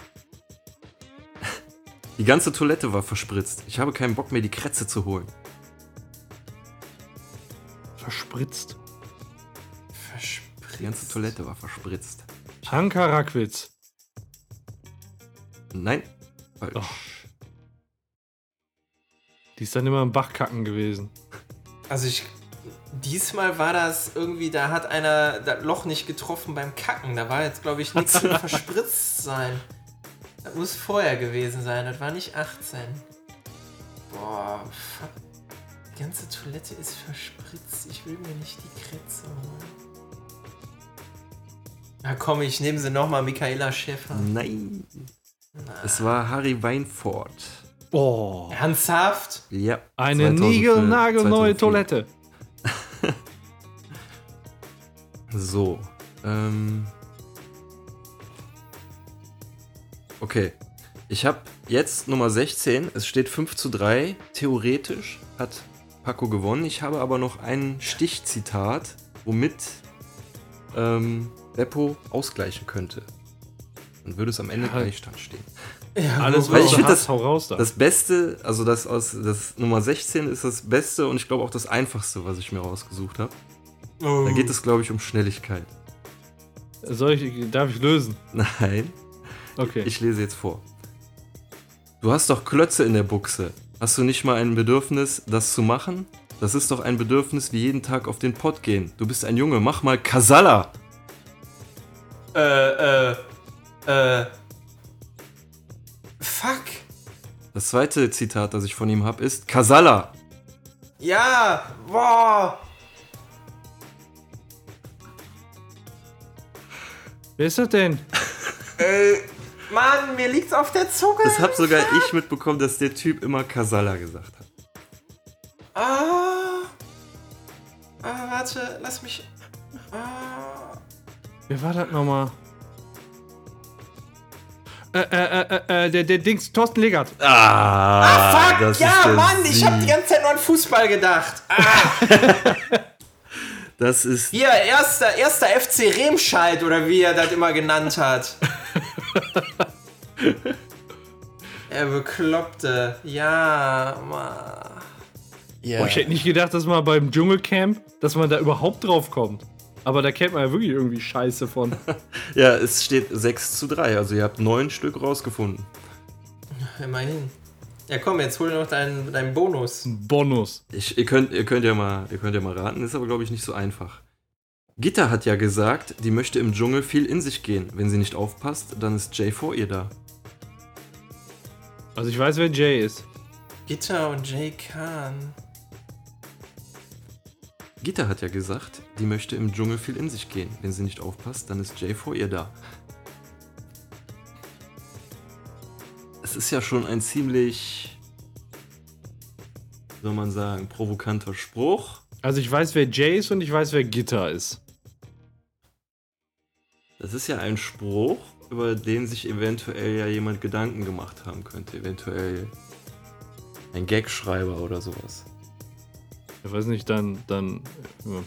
Speaker 3: Die ganze Toilette war verspritzt. Ich habe keinen Bock mehr, die Krätze zu holen.
Speaker 1: Verspritzt.
Speaker 3: Die ganze Toilette war verspritzt.
Speaker 1: Hanka Rackwitz.
Speaker 3: Nein, falsch.
Speaker 1: Oh. Die ist dann immer im Bachkacken gewesen.
Speaker 2: Also ich. Diesmal war das irgendwie, da hat einer das Loch nicht getroffen beim Kacken. Da war jetzt, glaube ich, nichts mit verspritzt sein. Das muss vorher gewesen sein, das war nicht 18. Boah, fuck. Die ganze Toilette ist verspritzt. Ich will mir nicht die Krätze holen. Na komm, ich nehme sie nochmal, Michaela Schäfer.
Speaker 3: Nein. Es war Harry Weinfurt.
Speaker 1: Oh.
Speaker 2: Ernsthaft?
Speaker 3: Ja.
Speaker 1: Eine
Speaker 3: 2004,
Speaker 1: niegelnagelneue
Speaker 3: 2004.
Speaker 1: Toilette.
Speaker 3: So. Ähm. Okay. Ich habe jetzt Nummer 16. Es steht 5 zu 3. Theoretisch hat Paco gewonnen. Ich habe aber noch ein Stichzitat, womit ähm, Beppo ausgleichen könnte. Dann würde es am Ende
Speaker 1: Ja.
Speaker 3: Gleichstand stehen.
Speaker 2: Ja,
Speaker 1: Alles,
Speaker 3: Weil
Speaker 1: was
Speaker 3: ich
Speaker 1: du
Speaker 3: find
Speaker 1: hast,
Speaker 3: das-
Speaker 1: hau raus da.
Speaker 3: Das Beste, also das aus das Nummer 16 ist das Beste und ich glaube auch das einfachste, was ich mir rausgesucht habe.
Speaker 2: Oh.
Speaker 3: Da geht es, glaube ich, um Schnelligkeit.
Speaker 1: Soll ich, darf ich lösen?
Speaker 3: Nein.
Speaker 1: Okay.
Speaker 3: Ich lese jetzt vor. Du hast doch Klötze in der Buchse. Hast du nicht mal ein Bedürfnis, das zu machen? Das ist doch ein Bedürfnis wie jeden Tag auf den Pott gehen. Du bist ein Junge, mach mal Kasala.
Speaker 2: Äh, äh, äh. Fuck.
Speaker 3: Das zweite Zitat, das ich von ihm habe, ist Kasala.
Speaker 2: Ja, boah.
Speaker 1: Wer ist das denn?
Speaker 2: Äh, Mann, mir liegt's auf der Zunge.
Speaker 3: Das habe sogar ich mitbekommen, dass der Typ immer Kasala gesagt hat.
Speaker 2: Ah. Ah, warte, lass mich. Ah.
Speaker 1: Wer war das nochmal? Äh, äh, äh, äh, der, der Dings, Thorsten Legert.
Speaker 3: Ah,
Speaker 2: Fuck,
Speaker 3: das ist
Speaker 2: ja, Mann, ich hab die
Speaker 3: Sieg.
Speaker 2: ganze Zeit nur an Fußball gedacht. Ah,
Speaker 3: Das ist
Speaker 2: hier, erster, erster FC Remscheid oder wie er das immer genannt hat. er bekloppte. Ja, Mann.
Speaker 1: Boah, ich hätte nicht gedacht, dass man beim Dschungelcamp, dass man da überhaupt drauf kommt. Aber da kennt man ja wirklich irgendwie Scheiße von.
Speaker 3: Ja, es steht 6 zu 3. Also ihr habt neun Stück rausgefunden.
Speaker 2: Immerhin. Ja, komm, jetzt hol noch deinen, deinen Bonus.
Speaker 1: Bonus.
Speaker 3: Ich, ihr, könnt, ihr, könnt ja mal, ihr könnt ja mal raten, ist aber, glaube ich, nicht so einfach. Gitta hat ja gesagt, die möchte im Dschungel viel in sich gehen. Wenn sie nicht aufpasst, dann ist Jay vor ihr da.
Speaker 1: Also ich weiß, wer Jay ist.
Speaker 2: Gitter und Jay Khan.
Speaker 3: Gitta hat ja gesagt, die möchte im Dschungel viel in sich gehen. Wenn sie nicht aufpasst, dann ist Jay vor ihr da. Es ist ja schon ein ziemlich, soll man sagen, provokanter Spruch.
Speaker 1: Also ich weiß, wer Jay ist und ich weiß, wer Gitter ist.
Speaker 3: Das ist ja ein Spruch, über den sich eventuell ja jemand Gedanken gemacht haben könnte. Eventuell ein Gagschreiber oder sowas.
Speaker 1: Ich weiß nicht, dann, dann. Ja.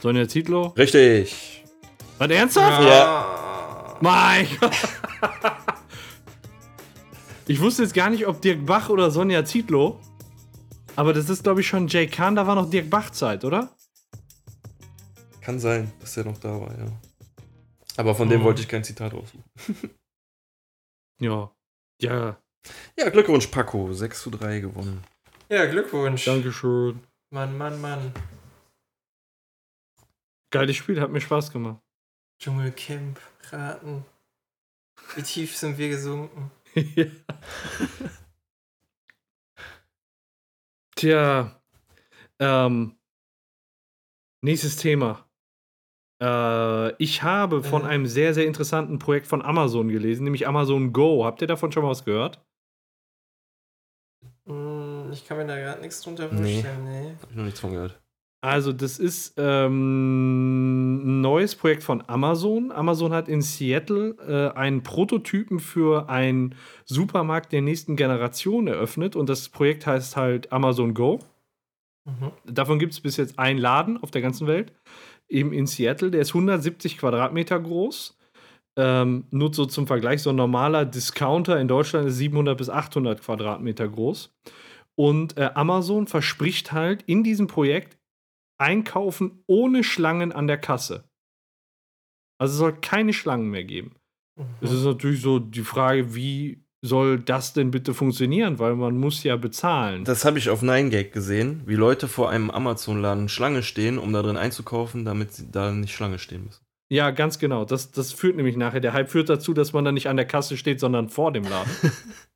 Speaker 1: Sonja Zietlow?
Speaker 3: Richtig.
Speaker 1: Was, ernsthaft?
Speaker 2: Ja.
Speaker 1: Mein Gott. Ich wusste jetzt gar nicht, ob Dirk Bach oder Sonja Zietlow. Aber das ist, glaube ich, schon Jay Kahn, da war noch Dirk Bach-Zeit, oder?
Speaker 3: Kann sein, dass er noch da war, ja. Aber von dem
Speaker 1: Oh.
Speaker 3: wollte ich kein Zitat aussuchen.
Speaker 1: Ja. Ja,
Speaker 3: Ja, Glückwunsch, Paco. 6 zu 3 gewonnen.
Speaker 2: Ja, Glückwunsch.
Speaker 1: Dankeschön.
Speaker 2: Mann, Mann, Mann.
Speaker 1: Geiles Spiel, hat mir Spaß gemacht.
Speaker 2: Dschungelcamp, raten. Wie tief sind wir gesunken?
Speaker 1: Ja. Tja, ähm, nächstes Thema. Äh, ich habe von
Speaker 2: Äh.
Speaker 1: einem sehr, sehr interessanten Projekt von Amazon gelesen, nämlich Amazon Go. Habt ihr davon schon mal was gehört?
Speaker 2: Ich kann mir da gerade nichts drunter
Speaker 3: Nee.
Speaker 2: vorstellen, nee.
Speaker 3: Hab ich noch nichts von gehört.
Speaker 1: Also, das ist ähm, ein neues Projekt von Amazon. Amazon hat in Seattle äh, einen Prototypen für einen Supermarkt der nächsten Generation eröffnet und das Projekt heißt halt Amazon Go.
Speaker 2: Mhm.
Speaker 1: Davon gibt es bis jetzt einen Laden auf der ganzen Welt, eben in Seattle. Der ist 170 Quadratmeter groß. Ähm, nur so zum Vergleich, so ein normaler Discounter in Deutschland ist 700 bis 800 Quadratmeter groß. Und äh, Amazon verspricht halt in diesem Projekt Einkaufen ohne Schlangen an der Kasse. Also es soll keine Schlangen mehr geben. Es
Speaker 2: Mhm.
Speaker 1: ist natürlich so die Frage, wie soll das denn bitte funktionieren? Weil man muss ja bezahlen.
Speaker 3: Das habe ich auf 9gag gesehen, wie Leute vor einem Amazon-Laden Schlange stehen, um da drin einzukaufen, damit sie da nicht Schlange stehen müssen.
Speaker 1: Ja, ganz genau. Das, das führt nämlich nachher. Der Hype führt dazu, dass man dann nicht an der Kasse steht, sondern vor dem Laden.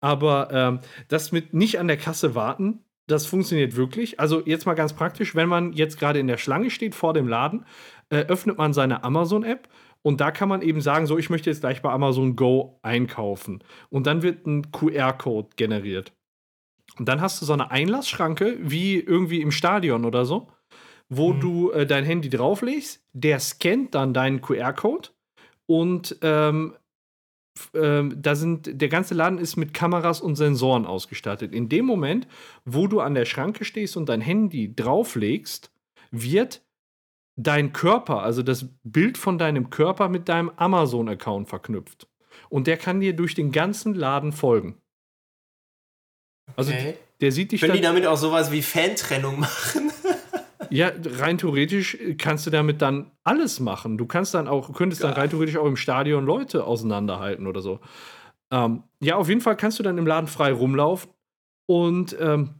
Speaker 1: Aber ähm, das mit nicht an der Kasse warten, das funktioniert wirklich. Also jetzt mal ganz praktisch, wenn man jetzt gerade in der Schlange steht vor dem Laden, äh, öffnet man seine Amazon-App und da kann man eben sagen, so, ich möchte jetzt gleich bei Amazon Go einkaufen. Und dann wird ein QR-Code generiert. Und dann hast du so eine Einlassschranke, wie irgendwie im Stadion oder so, wo
Speaker 2: Mhm.
Speaker 1: du äh, dein Handy drauflegst, der scannt dann deinen QR-Code und ähm, ähm, da sind, der ganze Laden ist mit Kameras und Sensoren ausgestattet. In dem Moment, wo du an der Schranke stehst und dein Handy drauflegst, wird dein Körper, also das Bild von deinem Körper mit deinem Amazon-Account verknüpft. Und der kann dir durch den ganzen Laden folgen. Also
Speaker 2: Okay.
Speaker 1: der sieht dich
Speaker 2: Können die damit auch sowas wie Fantrennung machen?
Speaker 1: Ja, rein theoretisch kannst du damit dann alles machen. Du kannst dann auch, könntest dann rein theoretisch auch im Stadion Leute auseinanderhalten oder so. Ähm, ja, auf jeden Fall kannst du dann im Laden frei rumlaufen und ähm,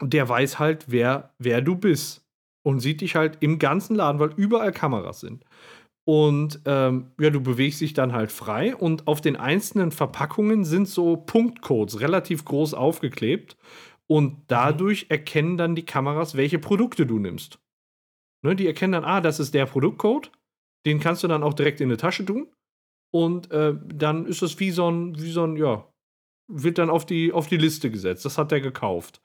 Speaker 1: der weiß halt, wer, wer du bist. Und sieht dich halt im ganzen Laden, weil überall Kameras sind. Und ähm, ja, du bewegst dich dann halt frei und auf den einzelnen Verpackungen sind so Punktcodes relativ groß aufgeklebt. Und dadurch erkennen dann die Kameras, welche Produkte du nimmst. Ne, die erkennen dann, ah, das ist der Produktcode. Den kannst du dann auch direkt in eine Tasche tun. Und äh, dann ist es wie so ein, wie so ein, ja, wird dann auf die, auf die Liste gesetzt. Das hat er gekauft.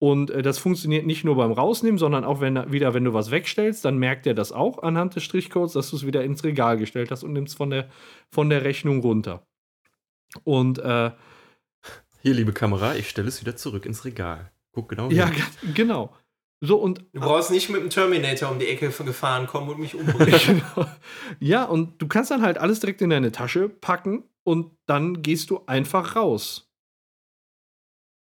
Speaker 1: Und äh, das funktioniert nicht nur beim Rausnehmen, sondern auch wenn wieder, wenn du was wegstellst, dann merkt er das auch anhand des Strichcodes, dass du es wieder ins Regal gestellt hast und nimmst von der, von der Rechnung runter. Und äh,
Speaker 3: Hier, liebe Kamera, ich stelle es wieder zurück ins Regal. Guck genau
Speaker 1: ja,
Speaker 3: hin.
Speaker 1: g- genau. So, und
Speaker 2: Du brauchst nicht mit dem Terminator um die Ecke gefahren kommen und mich umbringen.
Speaker 1: Genau. Ja, und du kannst dann halt alles direkt in deine Tasche packen und dann gehst du einfach raus.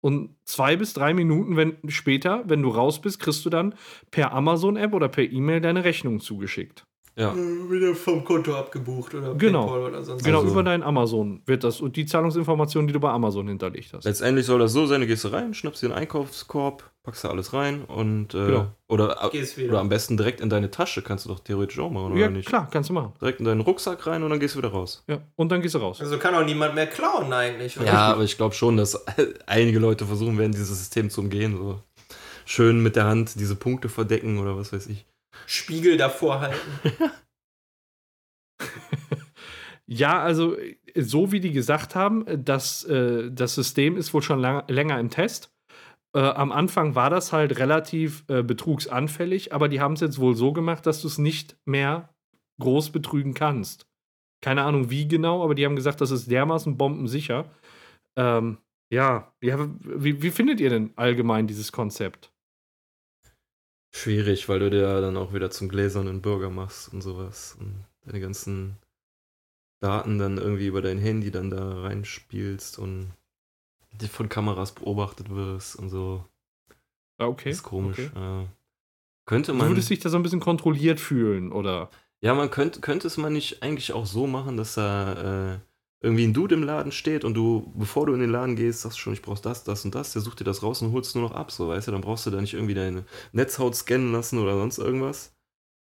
Speaker 1: Und zwei bis drei Minuten wenn, später, wenn du raus bist, kriegst du dann per Amazon-App oder per E-Mail deine Rechnung zugeschickt.
Speaker 3: Ja.
Speaker 2: Wieder vom Konto abgebucht oder
Speaker 1: Genau.
Speaker 2: PayPal oder sonst
Speaker 1: Genau,
Speaker 3: Also-
Speaker 1: über dein Amazon wird das und die Zahlungsinformationen, die du bei Amazon hinterlegt hast.
Speaker 3: Letztendlich soll das so sein, du gehst rein, schnappst dir einen Einkaufskorb, packst da alles rein und äh,
Speaker 1: Genau.
Speaker 3: oder,
Speaker 2: Gehst wieder.
Speaker 3: oder am besten direkt in deine Tasche, kannst du doch theoretisch auch machen, oder
Speaker 1: Ja,
Speaker 3: nicht?
Speaker 1: klar, kannst du machen.
Speaker 3: Direkt in deinen Rucksack rein und dann gehst du wieder raus.
Speaker 1: Ja, und dann gehst du raus.
Speaker 2: Also kann auch niemand mehr klauen eigentlich. oder?
Speaker 3: Ja, aber ich glaube schon, dass einige Leute versuchen werden, dieses System zu umgehen. So schön mit der Hand diese Punkte verdecken oder was weiß ich.
Speaker 2: Spiegel davor halten.
Speaker 1: Ja, also so wie die gesagt haben, das, äh, das System ist wohl schon lang, länger im Test. Äh, am Anfang war das halt relativ äh, betrugsanfällig, aber die haben es jetzt wohl so gemacht, dass du es nicht mehr groß betrügen kannst. Keine Ahnung wie genau, aber die haben gesagt, das ist dermaßen bombensicher. Ähm, ja, ja wie, wie findet ihr denn allgemein dieses Konzept?
Speaker 3: Schwierig, weil du dir dann auch wieder zum gläsernen Bürger machst und sowas. Und deine ganzen Daten dann irgendwie über dein Handy dann da reinspielst und von Kameras beobachtet wirst und so.
Speaker 1: Ah, okay.
Speaker 3: ist komisch.
Speaker 1: okay.
Speaker 3: Ja. Könnte
Speaker 1: Du
Speaker 3: man.
Speaker 1: würdest dich da so ein bisschen kontrolliert fühlen, oder?
Speaker 3: Ja, man könnte, könnte es man nicht eigentlich auch so machen, dass da äh, irgendwie ein Dude im Laden steht und du, bevor du in den Laden gehst, sagst schon, ich brauch das, das und das, der sucht dir das raus und holst nur noch ab, so, weißt du, dann brauchst du da nicht irgendwie deine Netzhaut scannen lassen oder sonst irgendwas.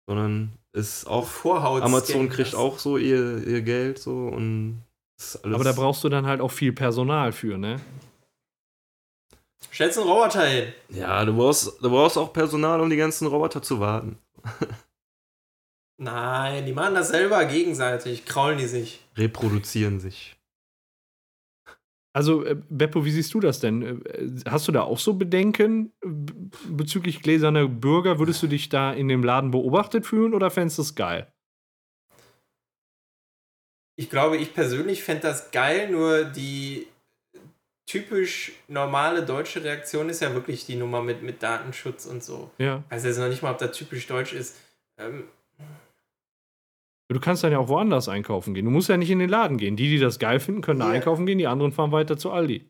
Speaker 3: sondern ist auch
Speaker 2: Vorhaut
Speaker 3: Amazon kriegt auch so ihr, ihr Geld so und ist alles.
Speaker 1: Aber da brauchst du dann halt auch viel Personal für, ne?
Speaker 2: Stellst einen Roboter hin.
Speaker 3: Ja, du brauchst, du brauchst auch Personal, um die ganzen Roboter zu warten.
Speaker 2: Nein, die machen das selber gegenseitig, kraulen die sich.
Speaker 3: Reproduzieren sich.
Speaker 1: Also, äh, Beppo, wie siehst du das denn? Äh, Hast du da auch so Bedenken bezüglich gläserner Bürger? Würdest du dich da in dem Laden beobachtet fühlen oder fändest du es geil?
Speaker 2: Ich glaube, ich persönlich fände das geil, nur die typisch normale deutsche Reaktion ist ja wirklich die Nummer mit, mit Datenschutz und so.
Speaker 1: Ja.
Speaker 2: Also jetzt noch nicht mal, ob das typisch deutsch ist. Ähm,
Speaker 1: Du kannst dann ja auch woanders einkaufen gehen. Du musst ja nicht in den Laden gehen. Die, die das geil finden, können da
Speaker 2: Ja.
Speaker 1: einkaufen gehen, die anderen fahren weiter zu Aldi.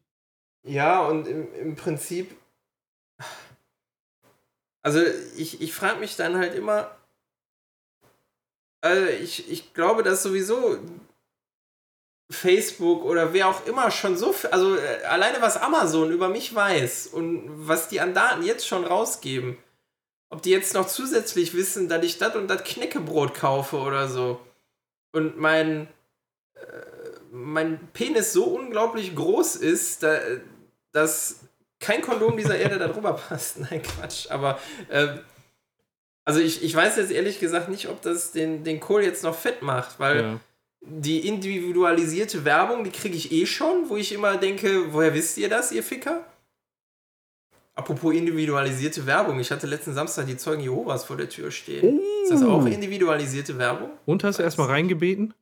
Speaker 2: Ja, und im, im Prinzip. Also, ich, ich frage mich dann halt immer. Also, ich, ich glaube, dass sowieso Facebook oder wer auch immer schon so. Also, äh, alleine was Amazon über mich weiß und was die an Daten jetzt schon rausgeben. Ob die jetzt noch zusätzlich wissen, dass ich das und das Knäckebrot kaufe oder so. Und mein. äh, Mein Penis so unglaublich groß ist, da, dass kein Kondom dieser Erde da drüber passt. Nein, Quatsch. Aber ähm, also ich, ich weiß jetzt ehrlich gesagt nicht, ob das den, den Kohl jetzt noch fett macht, weil
Speaker 1: Ja.
Speaker 2: die individualisierte Werbung, die kriege ich eh schon, wo ich immer denke, woher wisst ihr das, ihr Ficker? Apropos individualisierte Werbung, ich hatte letzten Samstag die Zeugen Jehovas vor der Tür stehen. Ist das auch individualisierte Werbung?
Speaker 1: Und hast du erstmal reingebeten?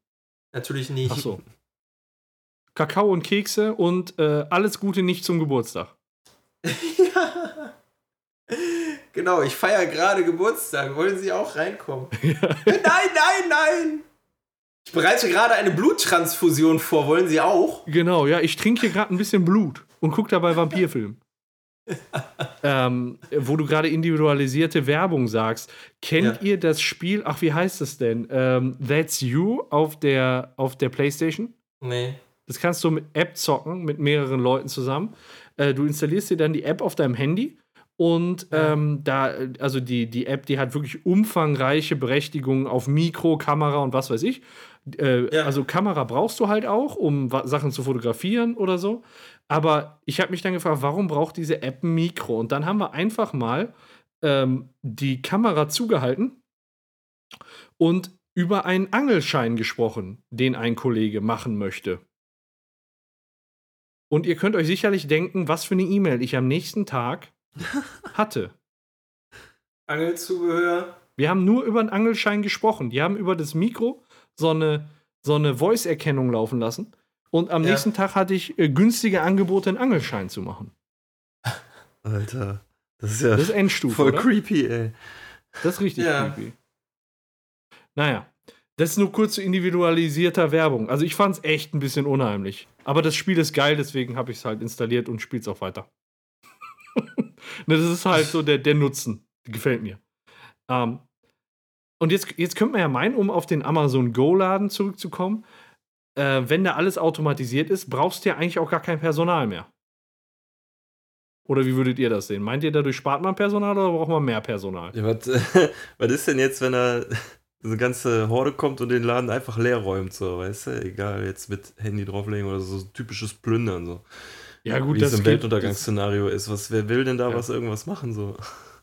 Speaker 2: Natürlich nicht.
Speaker 1: Ach so. Kakao und Kekse und äh, alles Gute nicht zum Geburtstag.
Speaker 2: ja. Genau, ich feiere gerade Geburtstag. Wollen Sie auch reinkommen? Nein, nein, nein! Ich bereite gerade eine Bluttransfusion vor. Wollen Sie auch?
Speaker 1: Genau, ja, ich trinke hier gerade ein bisschen Blut und gucke dabei Vampirfilm. Ähm, wo du gerade individualisierte Werbung sagst. Kennt
Speaker 2: Ja.
Speaker 1: ihr das Spiel, ach, wie heißt es denn? Ähm, That's You auf der, auf der Playstation?
Speaker 2: Nee.
Speaker 1: Das kannst du mit App zocken, mit mehreren Leuten zusammen. Äh, du installierst dir dann die App auf deinem Handy und ähm, da, also die, die App, die hat wirklich umfangreiche Berechtigungen auf Mikro, Kamera und was weiß ich. Äh,
Speaker 2: Ja.
Speaker 1: Also Kamera brauchst du halt auch, um Sachen zu fotografieren oder so. Aber ich habe mich dann gefragt, warum braucht diese App ein Mikro? Und dann haben wir einfach mal ähm, die Kamera zugehalten und über einen Angelschein gesprochen, den ein Kollege machen möchte. Und ihr könnt euch sicherlich denken, was für eine E-Mail ich am nächsten Tag hatte.
Speaker 2: Angelzubehör.
Speaker 1: Wir haben nur über einen Angelschein gesprochen. Die haben über das Mikro so eine, so eine Voice-Erkennung laufen lassen. Und am
Speaker 2: Ja.
Speaker 1: nächsten Tag hatte ich äh, günstige Angebote, einen Angelschein zu machen.
Speaker 3: Alter. Das ist ja
Speaker 1: Das ist Endstufe.
Speaker 3: voll
Speaker 1: oder?
Speaker 3: creepy, ey.
Speaker 1: Das ist richtig
Speaker 2: Ja.
Speaker 1: creepy. Naja, das ist nur kurz zu individualisierter Werbung. Also ich fand es echt ein bisschen unheimlich. Aber das Spiel ist geil, deswegen habe ich es halt installiert und spiele es auch weiter. Ne, das ist halt so der, der Nutzen. Gefällt mir. Ähm, und jetzt, jetzt könnte man ja meinen, um auf den Amazon Go-Laden zurückzukommen, äh, wenn da alles automatisiert ist, brauchst du ja eigentlich auch gar kein Personal mehr. Oder wie würdet ihr das sehen? Meint ihr, dadurch spart man Personal oder braucht man mehr Personal?
Speaker 3: Ja, was, was ist denn jetzt, wenn da so eine ganze Horde kommt und den Laden einfach leer räumt, so, weißt du? Egal, jetzt mit Handy drauflegen oder so, so typisches Plündern, so.
Speaker 1: Ja, gut,
Speaker 3: Wie es im
Speaker 1: geht-
Speaker 3: Weltuntergangsszenario ist. Was, wer will denn da
Speaker 1: Ja.
Speaker 3: was irgendwas machen, so?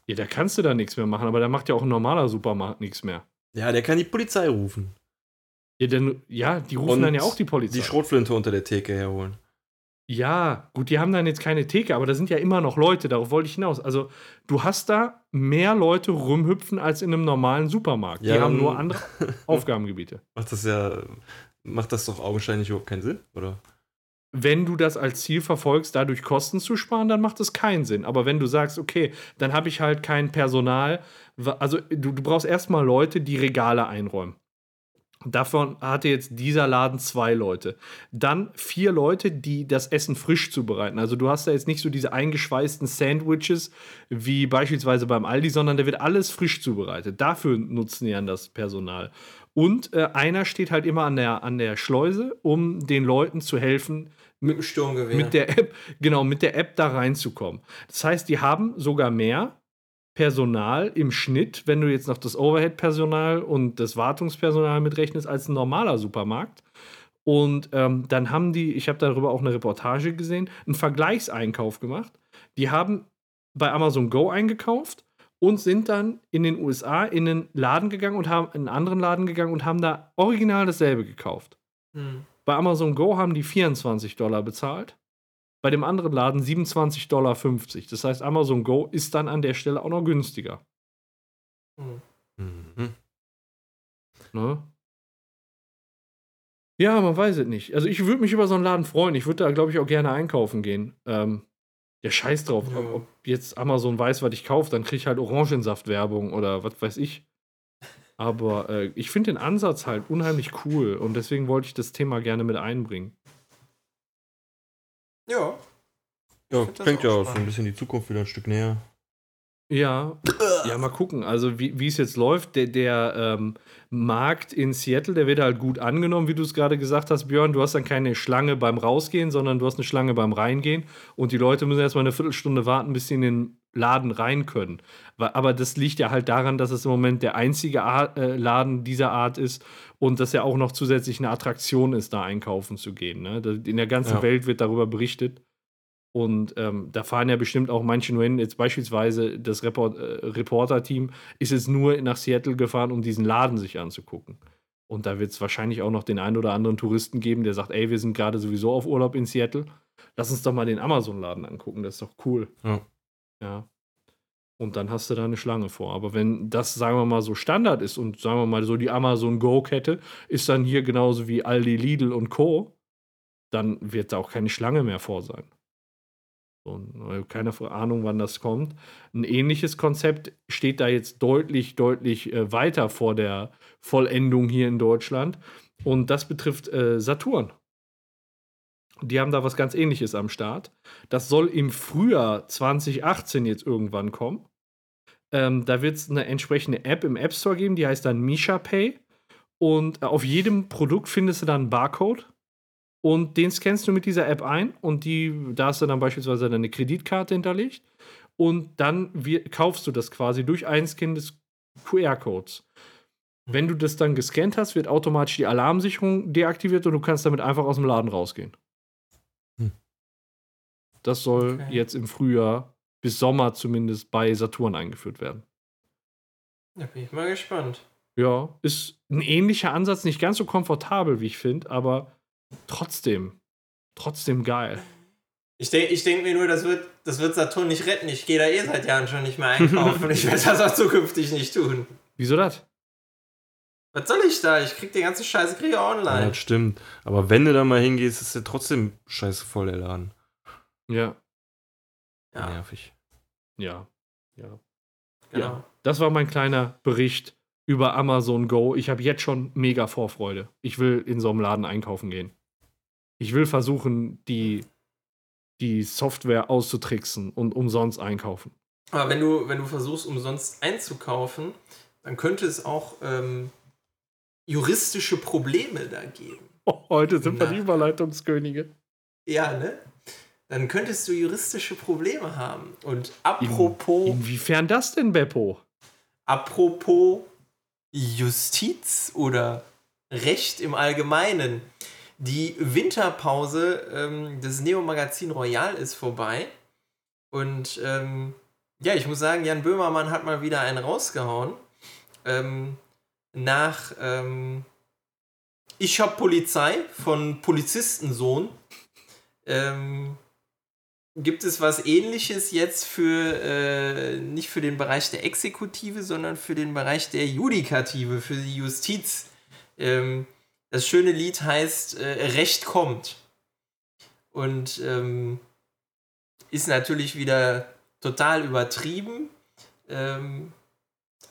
Speaker 1: Ja, da kannst du da nichts mehr machen, aber da macht ja auch ein normaler Supermarkt nichts mehr.
Speaker 3: Ja, der kann die Polizei rufen.
Speaker 1: Ja, denn, ja die rufen
Speaker 3: Und
Speaker 1: dann ja auch die Polizei.
Speaker 3: Die Schrotflinte unter der Theke herholen.
Speaker 1: ja, gut, die haben dann jetzt keine Theke, aber da sind ja immer noch Leute, darauf wollte ich hinaus. Also, du hast da mehr Leute rumhüpfen als in einem normalen Supermarkt. die
Speaker 3: Ja,
Speaker 1: haben
Speaker 3: dann-
Speaker 1: nur andere Aufgabengebiete.
Speaker 3: Macht das ja, macht das doch augenscheinlich überhaupt keinen Sinn, oder?
Speaker 1: Wenn du das als Ziel verfolgst, dadurch Kosten zu sparen, dann macht das keinen Sinn. Aber wenn du sagst, okay, dann habe ich halt kein Personal, also du, du brauchst erstmal Leute, die Regale einräumen. Davon hatte jetzt dieser Laden zwei Leute. Dann vier Leute, die das Essen frisch zubereiten. Also du hast da jetzt nicht so diese eingeschweißten Sandwiches wie beispielsweise beim Aldi, sondern da wird alles frisch zubereitet. Dafür nutzen die dann das Personal. Und äh, einer steht halt immer an der, an der Schleuse, um den Leuten zu helfen,
Speaker 2: Mit
Speaker 1: mit der App, genau, mit der App da reinzukommen. Das heißt, die haben sogar mehr Personal im Schnitt, wenn du jetzt noch das Overhead-Personal und das Wartungspersonal mitrechnest, als ein normaler Supermarkt. Und ähm, dann haben die, ich habe darüber auch eine Reportage gesehen, einen Vergleichseinkauf gemacht. Die haben bei Amazon Go eingekauft und sind dann in den USA in einen Laden gegangen und haben in einen anderen Laden gegangen und haben da original dasselbe gekauft.
Speaker 2: Hm.
Speaker 1: Bei Amazon Go haben die 24 Dollar bezahlt, bei dem anderen Laden 27,50 Dollar. Das heißt, Amazon Go ist dann an der Stelle auch noch günstiger.
Speaker 2: Hm.
Speaker 3: Mhm.
Speaker 1: Ne? Ja, man weiß es nicht. Also ich würde mich über so einen Laden freuen. Ich würde da, glaube ich, auch gerne einkaufen gehen. Ähm, ja, scheiß drauf.
Speaker 2: Ja.
Speaker 1: Ob, ob jetzt Amazon weiß, was ich kaufe, dann kriege ich halt Orangensaftwerbung oder was weiß ich. Aber äh, ich finde den Ansatz halt unheimlich cool und deswegen wollte ich das Thema gerne mit einbringen.
Speaker 2: Ja.
Speaker 3: Ja,
Speaker 2: find das
Speaker 3: bringt
Speaker 2: auch
Speaker 3: ja auch so ein bisschen die Zukunft wieder ein Stück näher.
Speaker 1: Ja, ja, mal gucken. Also, wie wie es jetzt läuft, der, der ähm, Markt in Seattle, der wird halt gut angenommen, wie du es gerade gesagt hast, Björn. Du hast dann keine Schlange beim Rausgehen, sondern du hast eine Schlange beim Reingehen. Und die Leute müssen erstmal eine Viertelstunde warten, bis sie in den Laden rein können. Aber das liegt ja halt daran, dass es im Moment der einzige Art, äh, Laden dieser Art ist und dass ja auch noch zusätzlich eine Attraktion ist, da einkaufen zu gehen. Ne? In der ganzen
Speaker 3: Ja.
Speaker 1: Welt wird darüber berichtet. Und ähm, da fahren ja bestimmt auch manche nur hin. Jetzt beispielsweise das Report, äh, Reporter-Team ist jetzt nur nach Seattle gefahren, um diesen Laden sich anzugucken. Und da wird es wahrscheinlich auch noch den einen oder anderen Touristen geben, der sagt, ey, wir sind gerade sowieso auf Urlaub in Seattle. Lass uns doch mal den Amazon-Laden angucken, das ist doch cool.
Speaker 3: Ja.
Speaker 1: Ja. Und dann hast du da eine Schlange vor. Aber wenn das, sagen wir mal, so Standard ist und sagen wir mal so die Amazon Go-Kette ist dann hier genauso wie Aldi, Lidl und Co., dann wird da auch keine Schlange mehr vor sein. Äh, keine Ahnung, wann das kommt. Ein ähnliches Konzept steht da jetzt deutlich, deutlich äh, weiter vor der Vollendung hier in Deutschland. Und das betrifft äh, Saturn. Die haben da was ganz ähnliches am Start. Das soll im Frühjahr 2018 jetzt irgendwann kommen. Ähm, da wird es eine entsprechende App im App Store geben, die heißt dann Misha Pay. Und äh, auf jedem Produkt findest du dann einen Barcode. Und den scannst du mit dieser App ein und die, da hast du dann beispielsweise deine Kreditkarte hinterlegt. Und dann wir, kaufst du das quasi durch Einscannen des QR-Codes. Wenn du das dann gescannt hast, wird automatisch die Alarmsicherung deaktiviert und du kannst damit einfach aus dem Laden rausgehen. Das soll
Speaker 2: Okay.
Speaker 1: jetzt im Frühjahr bis Sommer zumindest bei Saturn eingeführt werden.
Speaker 2: Da bin ich mal gespannt.
Speaker 1: Ja, ist ein ähnlicher Ansatz, nicht ganz so komfortabel, wie ich finde, aber trotzdem, trotzdem geil.
Speaker 2: Ich denke ich denk mir nur, das wird, das wird Saturn nicht retten. Ich gehe da eh seit Jahren schon nicht mehr einkaufen und ich werde das auch zukünftig nicht tun.
Speaker 1: Wieso das?
Speaker 2: Was soll ich da? Ich krieg die ganze Scheiße kriege ich
Speaker 3: Ja,
Speaker 2: online.
Speaker 3: das stimmt. Aber wenn du da mal hingehst, ist der trotzdem scheiße voll, der Laden.
Speaker 1: Ja,
Speaker 2: Ja,
Speaker 3: Nervig.
Speaker 1: ja, ja.
Speaker 2: genau.
Speaker 1: Das war mein kleiner Bericht über Amazon Go. Ich habe jetzt schon mega Vorfreude. Ich will in so einem Laden einkaufen gehen. Ich will versuchen, die, die Software auszutricksen und umsonst einkaufen.
Speaker 2: Aber wenn du, wenn du versuchst, umsonst einzukaufen, dann könnte es auch ähm, juristische Probleme da geben.
Speaker 1: Oh, heute sind wir
Speaker 2: Na.
Speaker 1: die Überleitungskönige.
Speaker 2: Ja, ne? Dann könntest du juristische Probleme haben. Und apropos,
Speaker 1: Inwiefern das denn, Beppo?
Speaker 2: apropos Justiz oder Recht im Allgemeinen. Die Winterpause ähm, des Neo-Magazin Royal ist vorbei. Und ähm, ja, ich muss sagen, Jan Böhmermann hat mal wieder einen rausgehauen. Ähm, nach ähm, Ich hab Polizei von Polizistensohn ähm, gibt es was ähnliches jetzt für äh, nicht für den Bereich der Exekutive, sondern für den Bereich der Judikative, für die Justiz. Ähm, das schöne Lied heißt äh, Recht kommt. Und ähm, ist natürlich wieder total übertrieben. Ähm,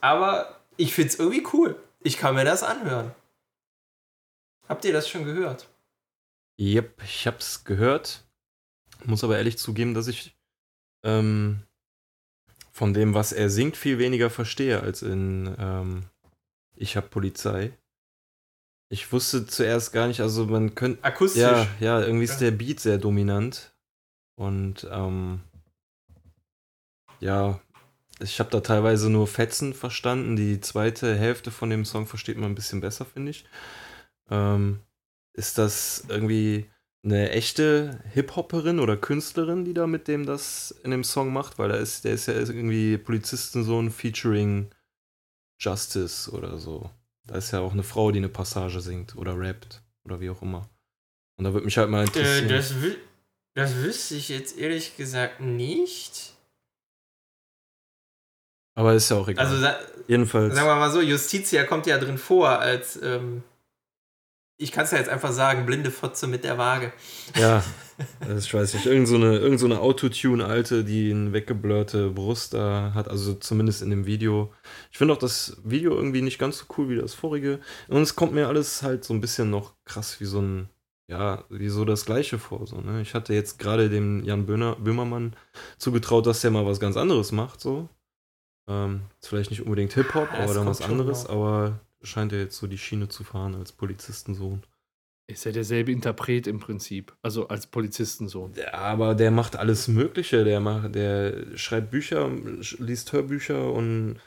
Speaker 2: aber ich finde es irgendwie cool. Ich kann mir das anhören. Habt ihr das schon gehört?
Speaker 3: Yep, ich hab's gehört. Muss aber ehrlich zugeben, dass ich ähm, von dem, was er singt, viel weniger verstehe als in ähm, Ich hab Polizei. Ich wusste zuerst gar nicht, also man könnte.
Speaker 2: Akustisch.
Speaker 3: Ja, ja, irgendwie ist der Beat sehr dominant. Und ähm, ja, ich habe da teilweise nur Fetzen verstanden. Die zweite Hälfte von dem Song versteht man ein bisschen besser, finde ich. Ähm, ist das irgendwie eine echte Hip-Hopperin oder Künstlerin, die da mit dem das in dem Song macht? Weil da ist, der ist ja irgendwie Polizistensohn featuring Justice oder so. Da ist ja auch eine Frau, die eine Passage singt oder rappt oder wie auch immer. Und da würde mich halt mal
Speaker 2: Äh,
Speaker 3: interessieren.
Speaker 2: das, wü- das wüsste ich jetzt ehrlich gesagt nicht.
Speaker 3: Aber ist ja auch egal.
Speaker 2: Also
Speaker 3: Jedenfalls.
Speaker 2: sagen wir mal so, Justitia kommt ja drin vor als, ähm, ich kann es ja jetzt einfach sagen, blinde Fotze mit der Waage.
Speaker 3: Ja, das, ich weiß nicht. Irgend so eine, irgend so eine Autotune-Alte, die eine weggeblurrte Brust da hat, also zumindest in dem Video. Ich finde auch das Video irgendwie nicht ganz so cool wie das vorige. Und es kommt mir alles halt so ein bisschen noch krass wie so ein, ja, wie so das Gleiche vor. So, ne? Ich hatte jetzt gerade dem Jan Böhner, Böhmermann zugetraut, dass der mal was ganz anderes macht, so. Ähm, vielleicht nicht unbedingt Hip-Hop,
Speaker 2: Ja,
Speaker 3: aber dann was anderes, aber scheint er jetzt so die Schiene zu fahren als Polizistensohn.
Speaker 1: Ist ja derselbe Interpret im Prinzip. Also als Polizistensohn.
Speaker 3: Ja, aber der macht alles Mögliche. Der macht, der schreibt Bücher, liest Hörbücher und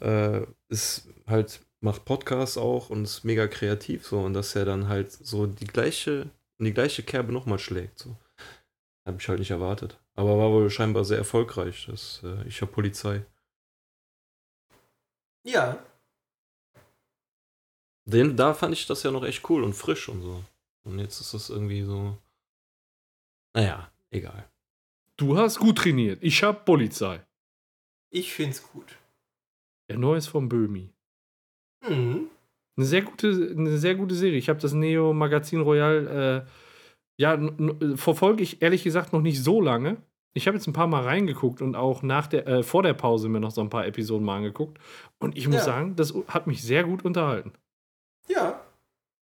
Speaker 3: äh, ist halt macht Podcasts auch und ist mega kreativ so und dass er dann halt so die gleiche die gleiche Kerbe nochmal schlägt so. Habe ich halt nicht erwartet. Aber war wohl scheinbar sehr erfolgreich. Das äh, ich hab Polizei.
Speaker 2: Ja,
Speaker 3: Den, da fand ich das ja noch echt cool und frisch und so. Und jetzt ist das irgendwie so. Naja, egal.
Speaker 1: Du hast gut trainiert. Ich hab Polizei.
Speaker 2: ich find's gut.
Speaker 1: Der Neues vom Böhmi.
Speaker 2: Mhm.
Speaker 1: Eine sehr gute, eine sehr gute Serie. Ich habe das Neo Magazin Royal, äh, ja, verfolge ich ehrlich gesagt noch nicht so lange. Ich habe jetzt ein paar Mal reingeguckt und auch nach der, äh, vor der Pause mir noch so ein paar Episoden mal angeguckt. Und ich muss
Speaker 2: Ja.
Speaker 1: sagen, das hat mich sehr gut unterhalten.
Speaker 2: Ja,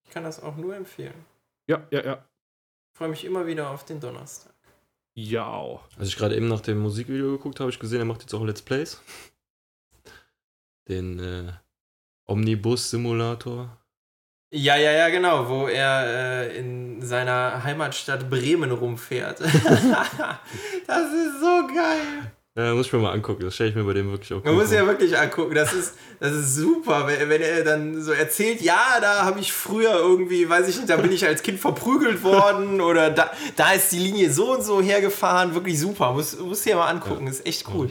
Speaker 2: ich kann das auch nur empfehlen.
Speaker 1: Ja, ja, ja.
Speaker 2: Ich freue mich immer wieder auf den Donnerstag.
Speaker 1: Ja. auch.
Speaker 3: Als ich gerade eben nach dem Musikvideo geguckt habe, habe ich gesehen, er macht jetzt auch Let's Plays. Den äh, Omnibus-Simulator.
Speaker 2: Ja, ja, ja, genau, wo er äh, in seiner Heimatstadt Bremen rumfährt. das ist so geil.
Speaker 3: Ja, muss ich mir mal angucken. Das stelle ich mir bei dem wirklich auch
Speaker 2: Man muss ja wirklich angucken, das ist, das ist super, wenn, wenn er dann so erzählt, ja, da habe ich früher irgendwie, weiß ich nicht, da bin ich als Kind verprügelt worden oder da, da ist die Linie so und so hergefahren, wirklich super, muss, muss dir mal angucken, ist echt cool.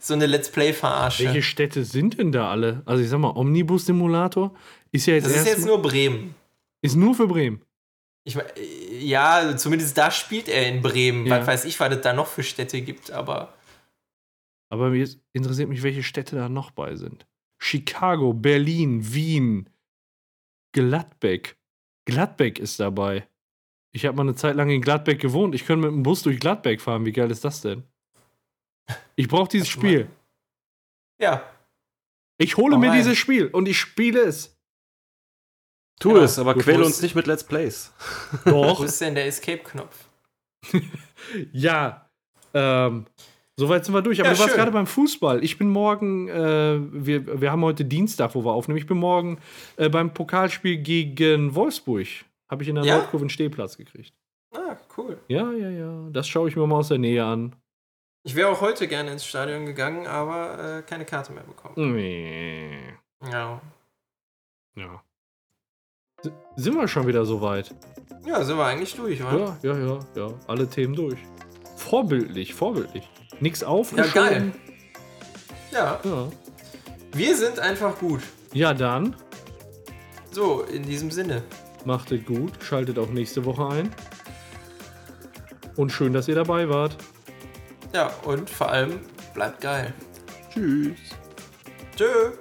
Speaker 2: So eine Let's Play-Verarsche.
Speaker 1: Welche Städte sind denn da alle? Also ich sag mal, Omnibus-Simulator ist ja jetzt
Speaker 2: Das ist jetzt nur Bremen.
Speaker 1: ist nur für Bremen.
Speaker 2: Ich, mein, ja, zumindest da spielt er in Bremen.
Speaker 1: Ja.
Speaker 2: Was weiß ich, was es da noch für Städte gibt, aber
Speaker 1: Aber jetzt interessiert mich, welche Städte da noch bei sind. Chicago, Berlin, Wien, Gladbeck. Gladbeck ist dabei. Ich habe mal eine Zeit lang in Gladbeck gewohnt. Ich könnte mit dem Bus durch Gladbeck fahren. Wie geil ist das denn? Ich brauche dieses Spiel.
Speaker 2: ja.
Speaker 1: Ich hole
Speaker 2: Hau
Speaker 1: mir dieses Spiel und ich spiele es.
Speaker 3: Tu
Speaker 2: Genau.
Speaker 3: es, aber
Speaker 2: Du
Speaker 3: quäle uns nicht mit Let's Plays.
Speaker 2: Wo
Speaker 1: Doch.
Speaker 2: ist denn der Escape-Knopf?
Speaker 1: ja. Ähm, soweit sind wir durch. Aber
Speaker 2: Ja,
Speaker 1: du warst
Speaker 2: schön.
Speaker 1: gerade beim Fußball. Ich bin morgen, äh, wir, wir haben heute Dienstag, wo wir aufnehmen. Ich bin morgen äh, beim Pokalspiel gegen Wolfsburg. Habe ich in der
Speaker 2: Ja?
Speaker 1: Nordkurve einen Stehplatz gekriegt.
Speaker 2: Ah, cool.
Speaker 1: Ja, ja, ja. Das schaue ich mir mal aus der Nähe an.
Speaker 2: Ich wäre auch heute gerne ins Stadion gegangen, aber äh, keine Karte mehr bekommen.
Speaker 1: Nee.
Speaker 2: Ja.
Speaker 1: Ja. S- Sind wir schon wieder so weit?
Speaker 2: Ja, sind wir eigentlich durch, wa?
Speaker 1: Ja, ja, ja, ja. Alle Themen durch. Vorbildlich, vorbildlich. Nix
Speaker 2: Ja,
Speaker 1: aufgeschoben.
Speaker 2: geil. Ja,
Speaker 1: Ja.
Speaker 2: wir sind einfach gut.
Speaker 1: ja, dann
Speaker 2: So, in diesem Sinne.
Speaker 1: macht es gut. Schaltet auch nächste Woche ein. Und schön, dass ihr dabei wart.
Speaker 2: Ja, und vor allem bleibt geil.
Speaker 3: Tschüss.
Speaker 2: Tschö.